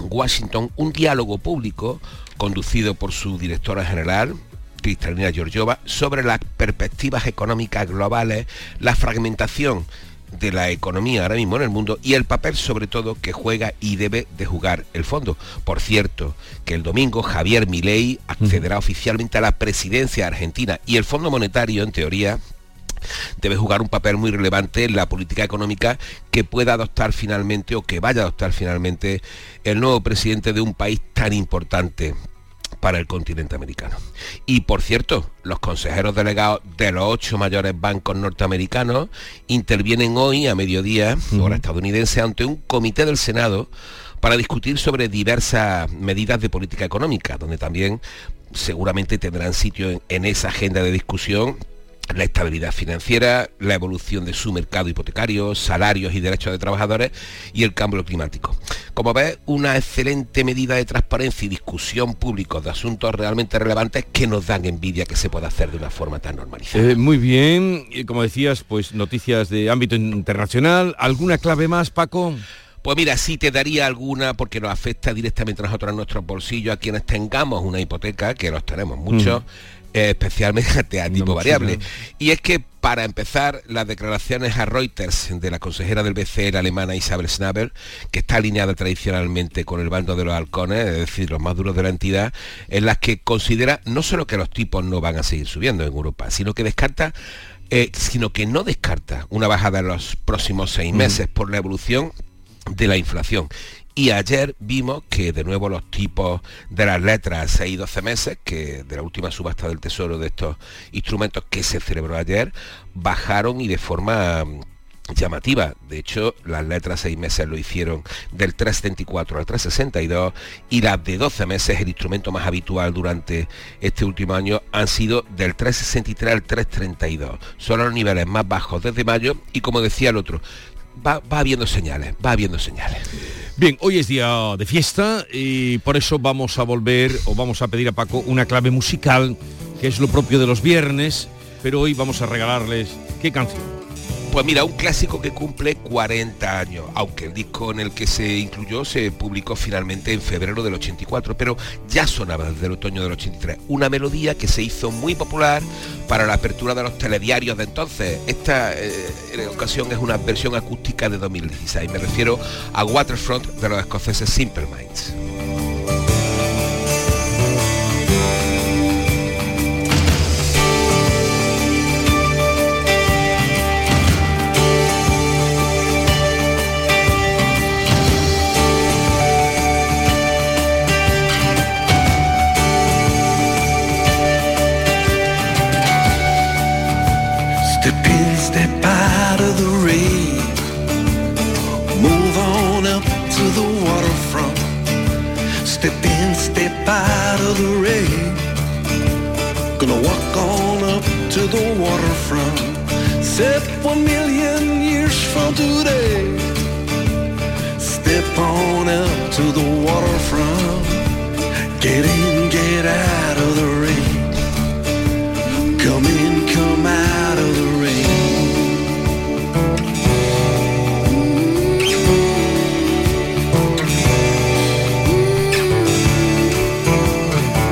Washington un diálogo público conducido por su directora general, Cristalina Georgiova, sobre las perspectivas económicas globales, la fragmentación de la economía ahora mismo en el mundo y el papel sobre todo que juega y debe de jugar el fondo. Por cierto, que el domingo Javier Milei accederá oficialmente a la presidencia argentina y el Fondo Monetario en teoría debe jugar un papel muy relevante en la política económica que pueda adoptar finalmente o que vaya a adoptar finalmente el nuevo presidente de un país tan importante para el continente americano. Y por cierto, los consejeros delegados de los ocho mayores bancos norteamericanos intervienen hoy a mediodía, hora estadounidense, ante un comité del Senado para discutir sobre diversas medidas de política económica, donde también seguramente tendrán sitio en esa agenda de discusión la estabilidad financiera, la evolución de su mercado hipotecario, salarios y derechos de trabajadores y el cambio climático. Como ves, una excelente medida de transparencia y discusión pública de asuntos realmente relevantes que nos dan envidia que se pueda hacer de una forma tan normalizada. Eh, muy bien, y como decías, pues noticias de ámbito internacional. ¿Alguna clave más, Paco? Pues mira, sí te daría alguna porque nos afecta directamente a nosotros en nuestros bolsillos, a quienes tengamos una hipoteca, que los tenemos muchos especialmente a tipo variable. Y es que para empezar, las declaraciones a Reuters de la consejera del BCE alemana Isabel Schnabel, que está alineada tradicionalmente con el bando de los halcones, es decir, los más duros de la entidad, en las que considera no solo que los tipos no van a seguir subiendo en Europa, sino que descarta eh, sino que no descarta una bajada en los próximos seis meses por la evolución de la inflación y ayer vimos que de nuevo los tipos de las letras 6 y 12 meses, que de la última subasta del Tesoro de estos instrumentos que se celebró ayer, bajaron y de forma mm, llamativa. De hecho, las letras 6 meses lo hicieron del 3,74 al 3,62 y las de 12 meses, el instrumento más habitual durante este último año, han sido del 3,63 al 3,32. Son los niveles más bajos desde mayo y como decía el otro, va, va habiendo señales, va habiendo señales. Bien, hoy es día de fiesta y por eso vamos a volver o vamos a pedir a Paco una clave musical, que es lo propio de los viernes, pero hoy vamos a regalarles qué canción. Pues mira, un clásico que cumple 40 años, aunque el disco en el que se incluyó se publicó finalmente en febrero del 84, pero ya sonaba desde el otoño del 83. Una melodía que se hizo muy popular para la apertura de los telediarios de entonces. Esta eh, ocasión es una versión acústica de 2016. Me refiero a Waterfront de los escoceses Simple Minds. Out of the rain. Gonna walk on up to the waterfront. Step one million years from today. Step on up to the waterfront. Get in, get out of the rain.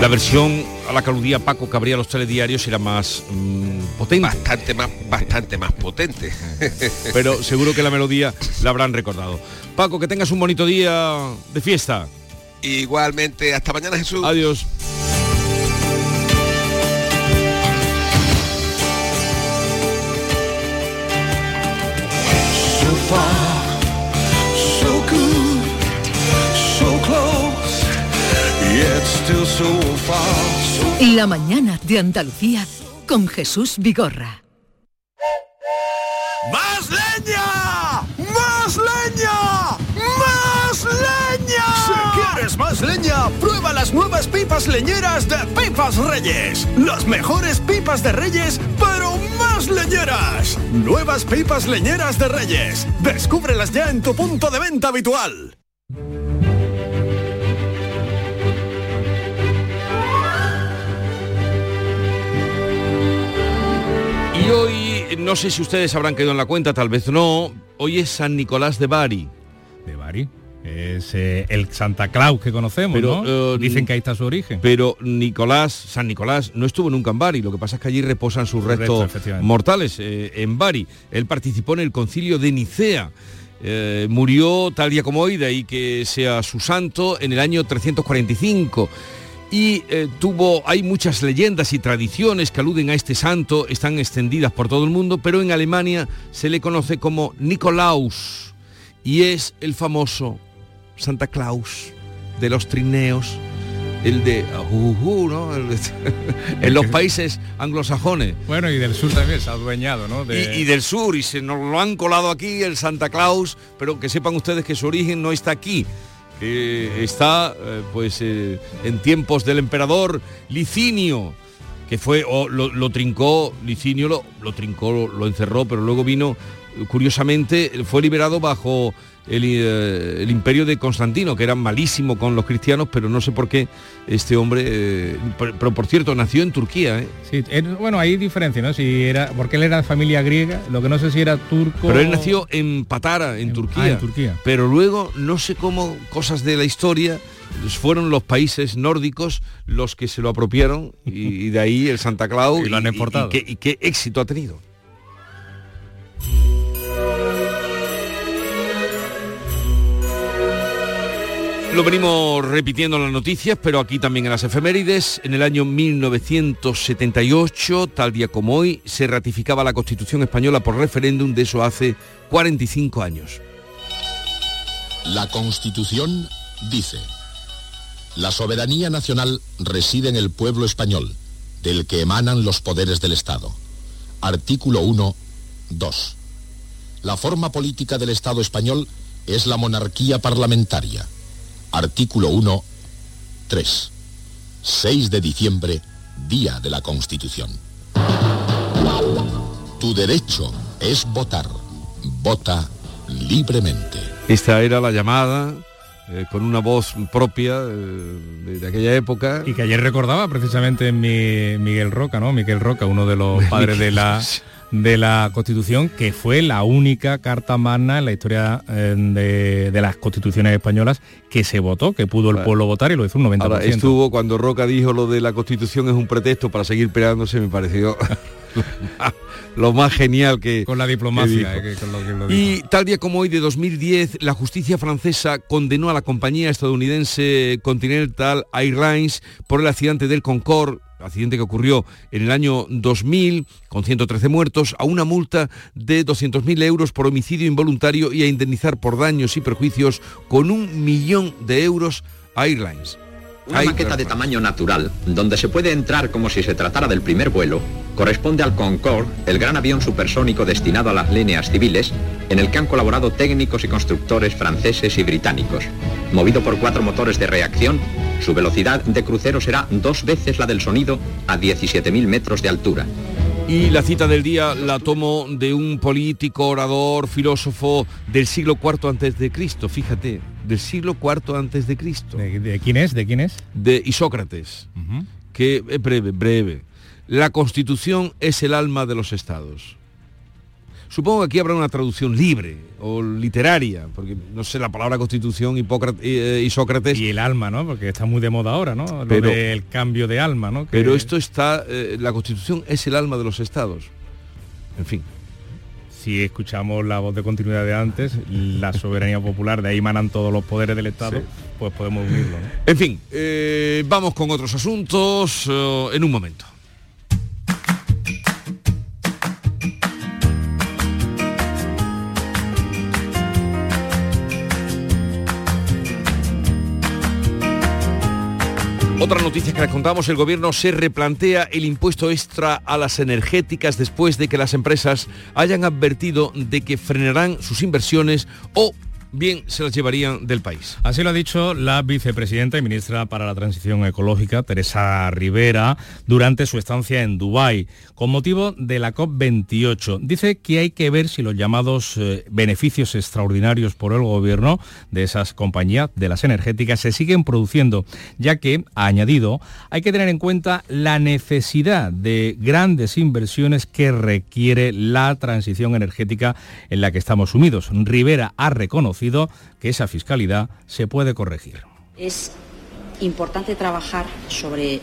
La versión a la que aludía Paco que abría los telediarios era más mm, potente. Bastante más, bastante más potente. Pero seguro que la melodía la habrán recordado. Paco, que tengas un bonito día de fiesta. Igualmente, hasta mañana Jesús. Adiós. La mañana de Andalucía con Jesús Vigorra. ¡Más leña! ¡Más leña! ¡Más leña! Si quieres más leña, prueba las nuevas pipas leñeras de Pipas Reyes. Las mejores pipas de Reyes, pero más leñeras. Nuevas pipas leñeras de Reyes. Descúbrelas ya en tu punto de venta habitual. Y hoy, no sé si ustedes habrán quedado en la cuenta, tal vez no, hoy es San Nicolás de Bari. De Bari. Es eh, el Santa Claus que conocemos, Pero, ¿no? eh, Dicen que ahí está su origen. Pero Nicolás, San Nicolás, no estuvo nunca en Bari, lo que pasa es que allí reposan sus restos, mortales eh, en Bari. Él participó en el concilio de Nicea. Eh, murió tal día como hoy, de ahí que sea su santo, en el año 345. Y eh, tuvo, hay muchas leyendas y tradiciones que aluden a este santo, están extendidas por todo el mundo, pero en Alemania se le conoce como Nicolaus y es el famoso Santa Claus de los trineos, el de Ajujú, ¿no? El de- en los países anglosajones. Bueno, y del sur también se ha adueñado, ¿no? De- Y, y del sur, y se nos lo han colado aquí el Santa Claus, pero que sepan ustedes que su origen no está aquí. Está eh, pues eh, en tiempos del emperador Licinio, que fue, lo, trincó, Licinio lo, trincó, lo encerró, pero luego vino, curiosamente, fue liberado bajo el, eh, el imperio de Constantino, que era malísimo con los cristianos, pero no sé por qué este hombre, eh, pero, pero, por cierto, nació en Turquía, ¿eh? Sí, él- bueno, hay diferencia, ¿no? Si era, porque él era de familia griega, lo que no sé si era turco. Pero él nació en Patara, en Turquía. ah, en Turquía. Pero luego, no sé cómo, cosas de la historia, fueron los países nórdicos los que se lo apropiaron y, y de ahí el Santa Claus Y lo han exportado. y qué, y qué éxito ha tenido. Lo venimos repitiendo en las noticias, pero aquí también en las efemérides. En el año 1978, tal día como hoy, se ratificaba la Constitución española por referéndum, de eso hace 45 años. La Constitución dice, la soberanía nacional reside en el pueblo español, del que emanan los poderes del Estado. Artículo 1, 2. La forma política del Estado español es la monarquía parlamentaria. Artículo 1, 3. 6 de diciembre, Día de la Constitución. Tu derecho es votar. Vota libremente. Esta era la llamada eh, con una voz propia eh, de, de aquella época. Y que ayer recordaba precisamente mi- Miguel Roca, ¿no? Miguel Roca, uno de los padres de la de la Constitución, que fue la única carta magna en la historia eh, de, de las constituciones españolas que se votó, que pudo el pueblo votar y lo hizo un 90%. Ahora, estuvo cuando Roca dijo lo de la Constitución es un pretexto para seguir peleándose, me pareció lo más genial que con la diplomacia, que eh, que con lo que lo dijo. Y tal día como hoy de 2010, la justicia francesa condenó a la compañía estadounidense Continental Airlines por el accidente del Concorde, accidente que ocurrió en el año 2000, con 113 muertos, a una multa de 200.000 euros por homicidio involuntario y a indemnizar por daños y perjuicios con un millón de euros a Airlines. Una maqueta de tamaño natural, donde se puede entrar como si se tratara del primer vuelo, corresponde al Concorde, el gran avión supersónico destinado a las líneas civiles, en el que han colaborado técnicos y constructores franceses y británicos. Movido por cuatro motores de reacción, su velocidad de crucero será dos veces la del sonido a 17.000 metros de altura. Y la cita del día la tomo de un político, orador, filósofo del siglo IV antes de Cristo, fíjate, del siglo IV antes de Cristo. ¿De, quién es? ¿De quién es? De Isócrates, que es breve, breve. La Constitución es el alma de los estados. Supongo que aquí habrá una traducción libre o literaria, porque no sé la palabra constitución, Hipócrates, eh, y Sócrates. Y el alma, ¿no? Porque está muy de moda ahora, ¿no? Lo Pero- del cambio de alma, ¿no? Que- Pero esto está, eh, la constitución es el alma de los estados. En fin. Si escuchamos la voz de continuidad de antes, la soberanía popular, de ahí manan todos los poderes del Estado, Sí. pues podemos unirlo, ¿no? En fin, eh, vamos con otros asuntos eh, en un momento. Otra noticia que les contamos, el gobierno se replantea el impuesto extra a las energéticas después de que las empresas hayan advertido de que frenarán sus inversiones o bien se las llevarían del país. Así lo ha dicho la vicepresidenta y ministra para la Transición Ecológica, Teresa Rivera, durante su estancia en Dubái, con motivo de la COP28. Dice que hay que ver si los llamados eh, beneficios extraordinarios por el gobierno de esas compañías, de las energéticas, se siguen produciendo, ya que, ha añadido, hay que tener en cuenta la necesidad de grandes inversiones que requiere la transición energética en la que estamos sumidos. Rivera ha reconocido que esa fiscalidad se puede corregir. Es importante trabajar sobre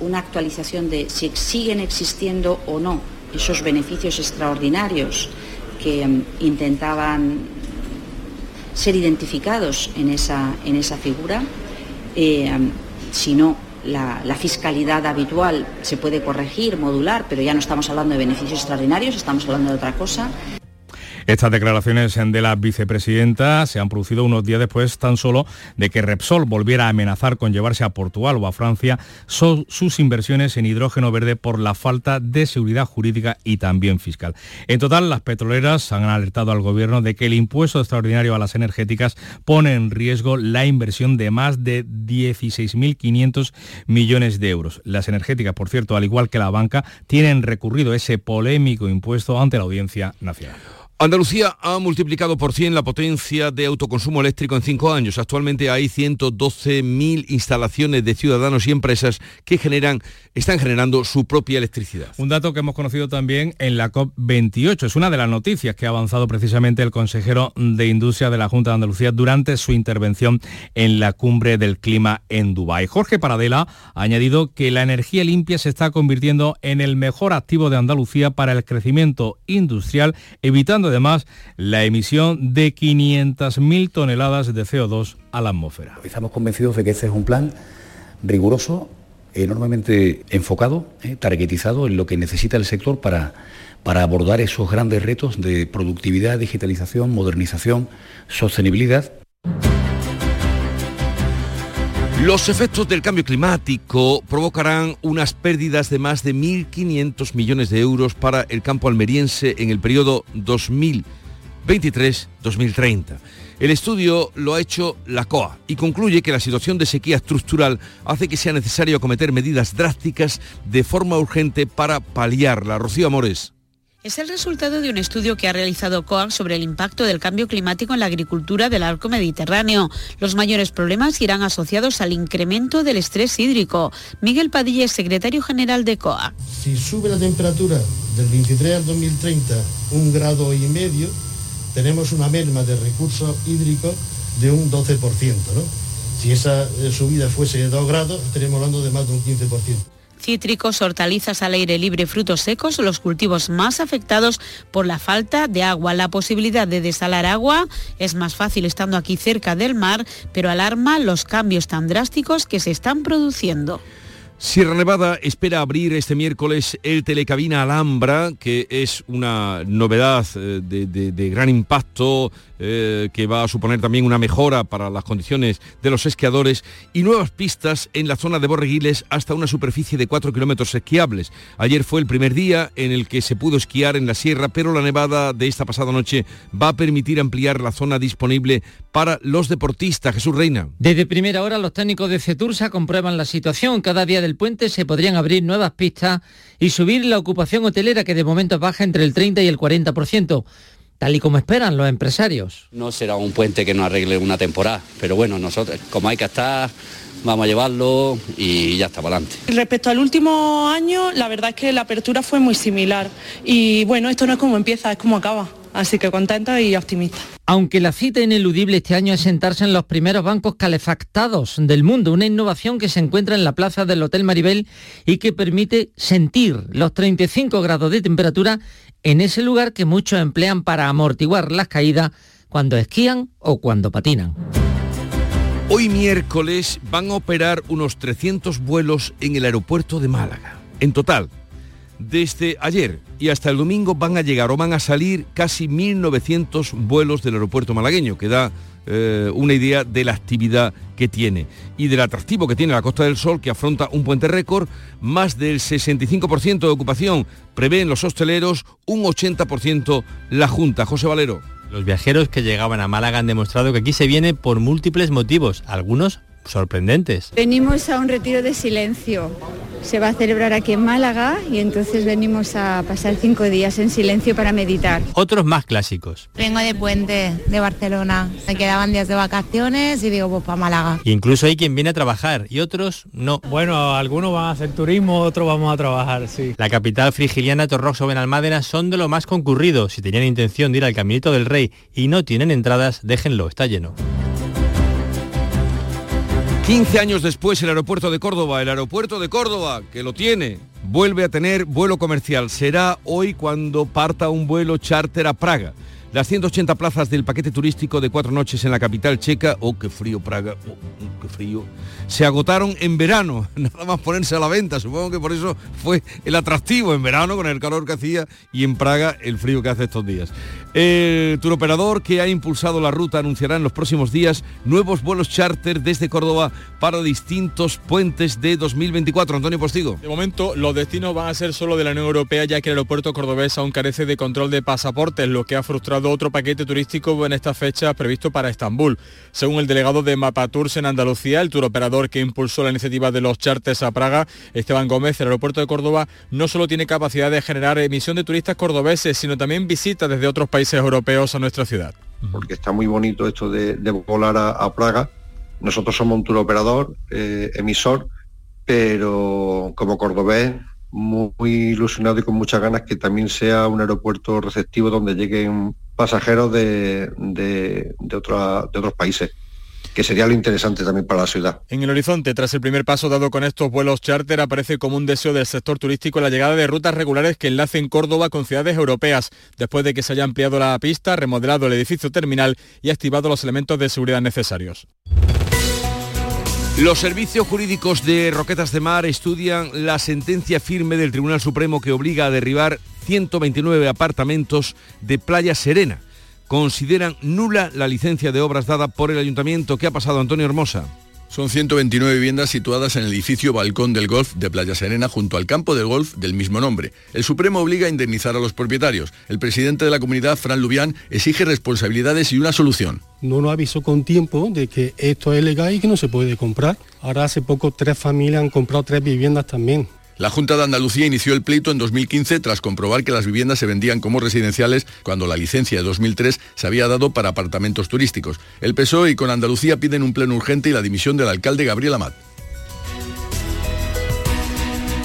una actualización de si siguen existiendo o no esos beneficios extraordinarios que mm, intentaban ser identificados en esa, en esa figura. Eh, mm, si no, la fiscalidad habitual se puede corregir, modular, pero ya no estamos hablando de beneficios extraordinarios, estamos hablando de otra cosa. Estas declaraciones de la vicepresidenta se han producido unos días después tan solo de que Repsol volviera a amenazar con llevarse a Portugal o a Francia sus inversiones en hidrógeno verde por la falta de seguridad jurídica y también fiscal. En total, las petroleras han alertado al gobierno de que el impuesto extraordinario a las energéticas pone en riesgo la inversión de más de 16.500 millones de euros. Las energéticas, por cierto, al igual que la banca, tienen recurrido ese polémico impuesto ante la Audiencia Nacional. Andalucía ha multiplicado por 100 la potencia de autoconsumo eléctrico en cinco años. Actualmente hay 112.000 instalaciones de ciudadanos y empresas que generan, están generando su propia electricidad. Un dato que hemos conocido también en la COP28. Es una de las noticias que ha avanzado precisamente el consejero de Industria de la Junta de Andalucía durante su intervención en la cumbre del clima en Dubái. Jorge Paradela ha añadido que la energía limpia se está convirtiendo en el mejor activo de Andalucía para el crecimiento industrial, evitando además la emisión de 500.000 toneladas de CO2 a la atmósfera. Estamos convencidos de que este es un plan riguroso, enormemente enfocado, eh, targetizado en lo que necesita el sector para, para abordar esos grandes retos de productividad, digitalización, modernización, sostenibilidad. Los efectos del cambio climático provocarán unas pérdidas de más de 1.500 millones de euros para el campo almeriense en el periodo 2023-2030. El estudio lo ha hecho la COA y concluye que la situación de sequía estructural hace que sea necesario acometer medidas drásticas de forma urgente para paliarla. Rocío Amores. Es el resultado de un estudio que ha realizado COAG sobre el impacto del cambio climático en la agricultura del arco mediterráneo. Los mayores problemas irán asociados al incremento del estrés hídrico. Miguel Padilla es secretario general de COAG. Si sube la temperatura del 23 al 2030 un grado y medio, tenemos una merma de recursos hídricos de un 12%. ¿no? Si esa eh, subida fuese de 2 grados, estaríamos hablando de más de un 15%. Cítricos, hortalizas al aire libre, frutos secos, los cultivos más afectados por la falta de agua. La posibilidad de desalar agua es más fácil estando aquí cerca del mar, pero alarma los cambios tan drásticos que se están produciendo. Sierra Nevada espera abrir este miércoles el Telecabina Alhambra, que es una novedad eh, de, gran impacto, eh, que va a suponer también una mejora para las condiciones de los esquiadores y nuevas pistas en la zona de Borreguiles hasta una superficie de 4 kilómetros esquiables. Ayer fue el primer día en el que se pudo esquiar en la sierra, pero la nevada de esta pasada noche va a permitir ampliar la zona disponible para los deportistas. Jesús Reina. Desde primera hora los técnicos de Cetursa comprueban la situación. Cada día del puente se podrían abrir nuevas pistas y subir la ocupación hotelera que de momento baja entre el 30 y el 40%, tal y como esperan los empresarios. No será un puente que nos arregle una temporada, pero bueno, nosotros como hay que estar vamos a llevarlo y ya está para adelante. Respecto al último año, la verdad es que la apertura fue muy similar y bueno, esto no es como empieza, es como acaba. Así que contenta y optimista. Aunque la cita ineludible este año es sentarse en los primeros bancos calefactados del mundo, una innovación que se encuentra en la plaza del Hotel Maribel y que permite sentir los 35 grados de temperatura en ese lugar que muchos emplean para amortiguar las caídas cuando esquían o cuando patinan. Hoy miércoles van a operar unos 300 vuelos en el aeropuerto de Málaga. En total, desde ayer y hasta el domingo van a llegar o van a salir casi 1.900 vuelos del aeropuerto malagueño, que da eh, una idea de la actividad que tiene y del atractivo que tiene la Costa del Sol, que afronta un puente récord, más del 65% de ocupación, prevén los hosteleros, un 80% la Junta. José Valero. Los viajeros que llegaban a Málaga han demostrado que aquí se viene por múltiples motivos, algunos sorprendentes. Venimos a un retiro de silencio. Se va a celebrar aquí en Málaga y entonces venimos a pasar cinco días en silencio para meditar. Otros más clásicos. Vengo de Puente, de Barcelona. Me quedaban días de vacaciones y digo, pues para Málaga. incluso hay quien viene a trabajar y otros no. Bueno, algunos van a hacer turismo, otros vamos a trabajar, sí. La capital frigiliana, Torrox o Benalmádena son de lo más concurrido. Si tenían intención de ir al Caminito del Rey y no tienen entradas, déjenlo, está lleno. 15 años después, el aeropuerto de Córdoba, el aeropuerto de Córdoba, que lo tiene, vuelve a tener vuelo comercial. Será hoy cuando parta un vuelo charter a Praga. Las 180 plazas del paquete turístico de cuatro noches en la capital checa, oh, qué frío Praga, oh, qué frío, se agotaron en verano, nada más ponerse a la venta, supongo que por eso fue el atractivo en verano con el calor que hacía y en Praga el frío que hace estos días. El turoperador que ha impulsado la ruta anunciará en los próximos días nuevos vuelos charter desde Córdoba para distintos puentes de 2024. Antonio Postigo. De momento, los destinos van a ser solo de la Unión Europea, ya que el aeropuerto cordobés aún carece de control de pasaportes, lo que ha frustrado otro paquete turístico en esta fecha previsto para Estambul. Según el delegado de Mapatours en Andalucía, el turoperador que impulsó la iniciativa de los charters a Praga, Esteban Gómez, el aeropuerto de Córdoba no solo tiene capacidad de generar emisión de turistas cordobeses, sino también visitas desde otros países europeos a nuestra ciudad. Porque está muy bonito esto de, volar a, Praga. Nosotros somos un tour operador, eh, emisor, pero como cordobés, muy, ilusionado y con muchas ganas que también sea un aeropuerto receptivo donde lleguen pasajeros de, de, de otros países que sería lo interesante también para la ciudad. En el horizonte, tras el primer paso dado con estos vuelos charter, aparece como un deseo del sector turístico la llegada de rutas regulares que enlacen Córdoba con ciudades europeas, después de que se haya ampliado la pista, remodelado el edificio terminal y activado los elementos de seguridad necesarios. Los servicios jurídicos de Roquetas de Mar estudian la sentencia firme del Tribunal Supremo que obliga a derribar 129 apartamentos de Playa Serena consideran nula la licencia de obras dada por el ayuntamiento. ¿Qué ha pasado, Antonio Hermosa? Son 129 viviendas situadas en el edificio Balcón del Golf de Playa Serena junto al campo de golf del mismo nombre. El Supremo obliga a indemnizar a los propietarios. El presidente de la comunidad, Fran Lubián, exige responsabilidades y una solución. No nos avisó con tiempo de que esto es legal y que no se puede comprar. Ahora hace poco tres familias han comprado tres viviendas también. La Junta de Andalucía inició el pleito en 2015 tras comprobar que las viviendas se vendían como residenciales cuando la licencia de 2003 se había dado para apartamentos turísticos. El PSOE y con Andalucía piden un pleno urgente y la dimisión del alcalde Gabriel Amat.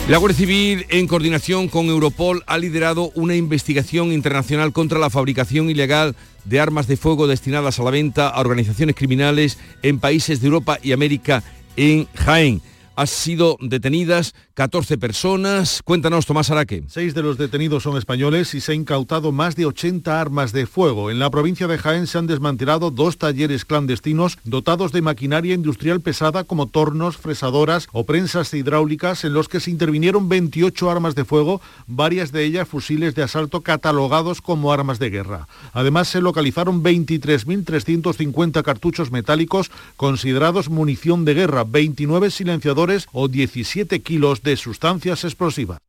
La Guardia Civil, en coordinación con Europol, ha liderado una investigación internacional contra la fabricación ilegal de armas de fuego destinadas a la venta a organizaciones criminales en países de Europa y América en Jaén han sido detenidas 14 personas. Cuéntanos, Tomás Araque. Seis de los detenidos son españoles y se han incautado más de 80 armas de fuego. En la provincia de Jaén se han desmantelado dos talleres clandestinos dotados de maquinaria industrial pesada como tornos, fresadoras o prensas hidráulicas en los que se intervinieron 28 armas de fuego, varias de ellas fusiles de asalto catalogados como armas de guerra. Además se localizaron 23.350 cartuchos metálicos considerados munición de guerra, 29 silenciadores o 17 kilos de sustancias explosivas.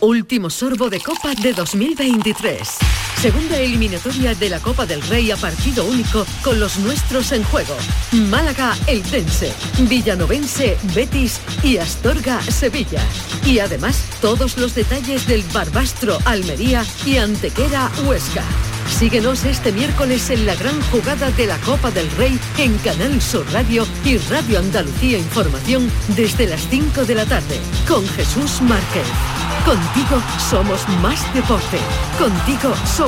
Último sorbo de Copa de 2023. Segunda eliminatoria de la Copa del Rey a partido único con los nuestros en juego. Málaga, Eldense, Villanovense, Betis y Astorga, Sevilla. Y además todos los detalles del Barbastro, Almería y Antequera, Huesca. Síguenos este miércoles en la gran jugada de la Copa del Rey en Canal Sur Radio y Radio Andalucía Información desde las 5 de la tarde con Jesús Márquez. Contigo somos más deporte. Contigo somos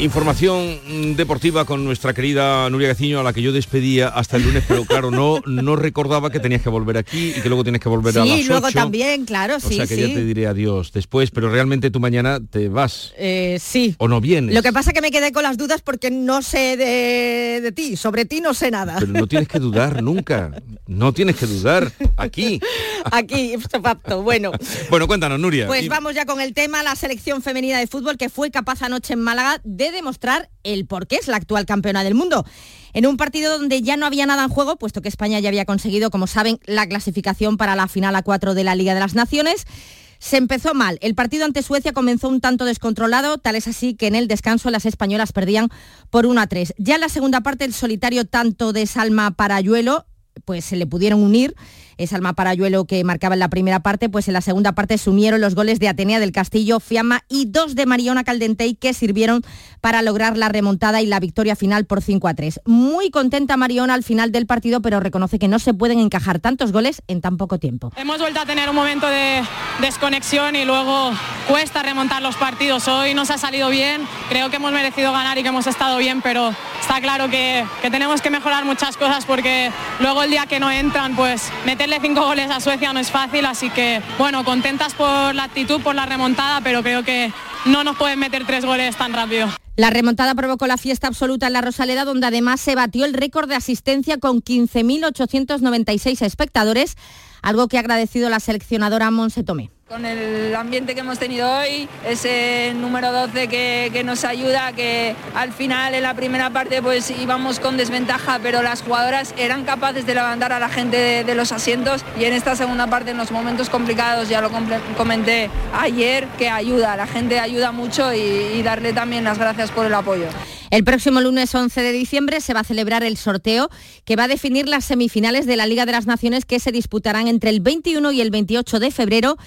Información deportiva con nuestra querida Nuria Gaciño, a la que yo despedía hasta el lunes, pero claro, no, no recordaba que tenías que volver aquí y que luego tienes que volver a las Sí, luego 8. también, claro, O sí, sea que sí. ya te diré adiós después, pero realmente tú mañana te vas Eh, sí. o no vienes. Lo que pasa es que me quedé con las dudas porque no sé de, de ti, sobre ti no sé nada. Pero no tienes que dudar nunca. No tienes que dudar aquí. Aquí, facto. Bueno, Bueno, cuéntanos, Nuria. pues Y- vamos ya con el tema, la selección femenina de fútbol que fue capaz anoche en Málaga de demostrar el por qué es la actual campeona del mundo. En un partido donde ya no había nada en juego, puesto que España ya había conseguido, como saben, la clasificación para la final a 4 de la Liga de las Naciones. Se empezó mal. El partido ante Suecia comenzó un tanto descontrolado, tal es así que en el descanso las españolas perdían por 1 a 3. Ya en la segunda parte el solitario tanto de Salma Parayuelo pues se le pudieron unir. Es Alma Parayuelo que marcaba en la primera parte, pues en la segunda parte se unieron los goles de Atenea del Castillo, Fiamma y dos de Mariona Caldentey que sirvieron para lograr la remontada y la victoria final por 5 a 3. Muy contenta Mariona al final del partido, pero reconoce que no se pueden encajar tantos goles en tan poco tiempo. Hemos vuelto a tener un momento de desconexión y luego cuesta remontar los partidos. Hoy nos ha salido bien, creo que hemos merecido ganar y que hemos estado bien, pero está claro que, que tenemos que mejorar muchas cosas porque luego el día que no entran, pues meterle cinco goles a Suecia no es fácil, así que bueno, contentas por la actitud, por la remontada, pero creo que no nos pueden meter tres goles tan rápido. La remontada provocó la fiesta absoluta en la Rosaleda, donde además se batió el récord de asistencia con 15.896 espectadores, algo que ha agradecido la seleccionadora Monse Tomé. Con el ambiente que hemos tenido hoy, ese número 12 que, que nos ayuda, que al final en la primera parte pues íbamos con desventaja, pero las jugadoras eran capaces de levantar a la gente de, los asientos y en esta segunda parte, en los momentos complicados, ya lo comenté ayer, que ayuda, la gente ayuda mucho y, y darle también las gracias por el apoyo. El próximo lunes 11 de diciembre se va a celebrar el sorteo que va a definir las semifinales de la Liga de las Naciones que se disputarán entre el 21 y el 28 de febrero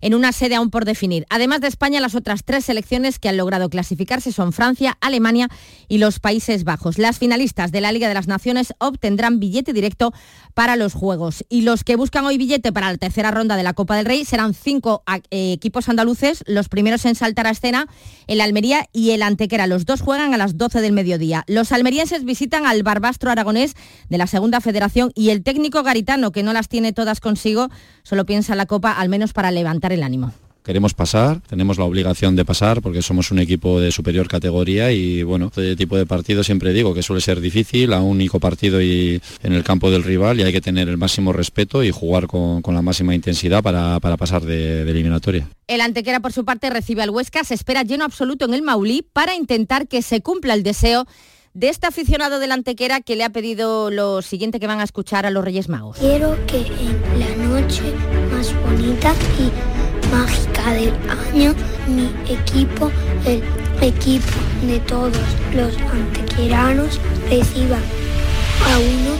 en una sede aún por definir. Además de España, las otras tres selecciones que han logrado clasificarse son Francia, Alemania y los Países Bajos. Las finalistas de la Liga de las Naciones obtendrán billete directo para los Juegos. Y los que buscan hoy billete para la tercera ronda de la Copa del Rey serán cinco a- eh, equipos andaluces, los primeros en saltar a escena, el Almería y el Antequera. Los dos juegan a las 12 del mediodía. Los almerienses visitan al Barbastro Aragonés de la Segunda Federación y el técnico garitano, que no las tiene todas consigo, solo piensa en la Copa al menos para levantar el ánimo. Queremos pasar, tenemos la obligación de pasar porque somos un equipo de superior categoría y bueno, este tipo de partido siempre digo que suele ser difícil, a un único partido y en el campo del rival y hay que tener el máximo respeto y jugar con, con la máxima intensidad para, para pasar de, de eliminatoria. El Antequera, por su parte, recibe al Huesca. Se espera lleno absoluto en el Maulí para intentar que se cumpla el deseo de este aficionado del Antequera que le ha pedido lo siguiente que van a escuchar a los Reyes Magos. Quiero que en la noche más bonita y mágica del año, mi equipo, el equipo de todos los antequeranos, reciba a uno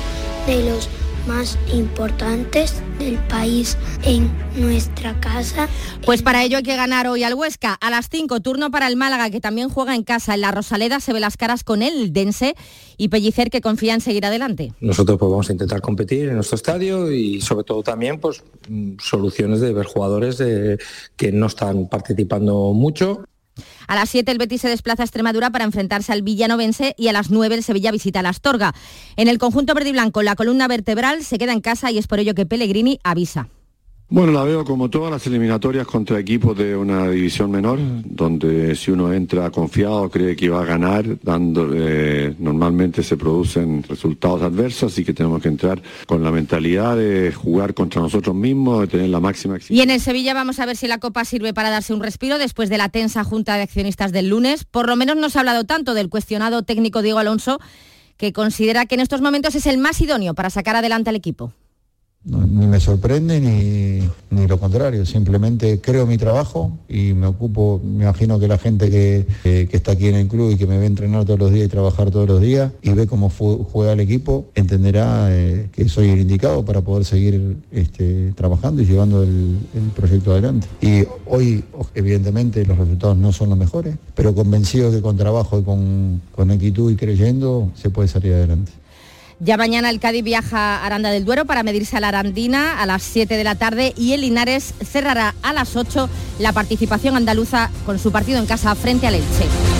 de los más importantes del país en nuestra casa. Pues para ello hay que ganar hoy al Huesca. A las 5, turno para el Málaga, que también juega en casa. En la Rosaleda se ve las caras con el Dense y Pellicer, que confía en seguir adelante. Nosotros pues vamos a intentar competir en nuestro estadio y sobre todo también pues mm, soluciones de ver jugadores que no están participando mucho. A las 7 el Betis se desplaza a Extremadura para enfrentarse al Villanovense y a las 9 el Sevilla visita la Astorga. En el conjunto verde y blanco la columna vertebral se queda en casa y es por ello que Pellegrini avisa. Bueno, la veo como todas las eliminatorias contra equipos de una división menor, donde si uno entra confiado cree que va a ganar, dando, eh, normalmente se producen resultados adversos, así que tenemos que entrar con la mentalidad de jugar contra nosotros mismos, de tener la máxima exigencia. Y en el Sevilla vamos a ver si la Copa sirve para darse un respiro después de la tensa Junta de Accionistas del lunes. Por lo menos no se ha hablado tanto del cuestionado técnico Diego Alonso, que considera que en estos momentos es el más idóneo para sacar adelante al equipo. Ni me sorprende ni, ni, lo contrario, simplemente creo mi trabajo y me ocupo, me imagino que la gente que, que, que, está aquí en el club y que me ve entrenar todos los días y trabajar todos los días y ve cómo juega el equipo, entenderá eh, que soy el indicado para poder seguir este, trabajando y llevando el, el, proyecto adelante. Y hoy, evidentemente, los resultados no son los mejores, pero convencido que con trabajo y con, con actitud y creyendo se puede salir adelante. Ya mañana el Cádiz viaja a Aranda del Duero para medirse a la Arandina a las 7 de la tarde y el Linares cerrará a las 8 la participación andaluza con su partido en casa frente al Elche.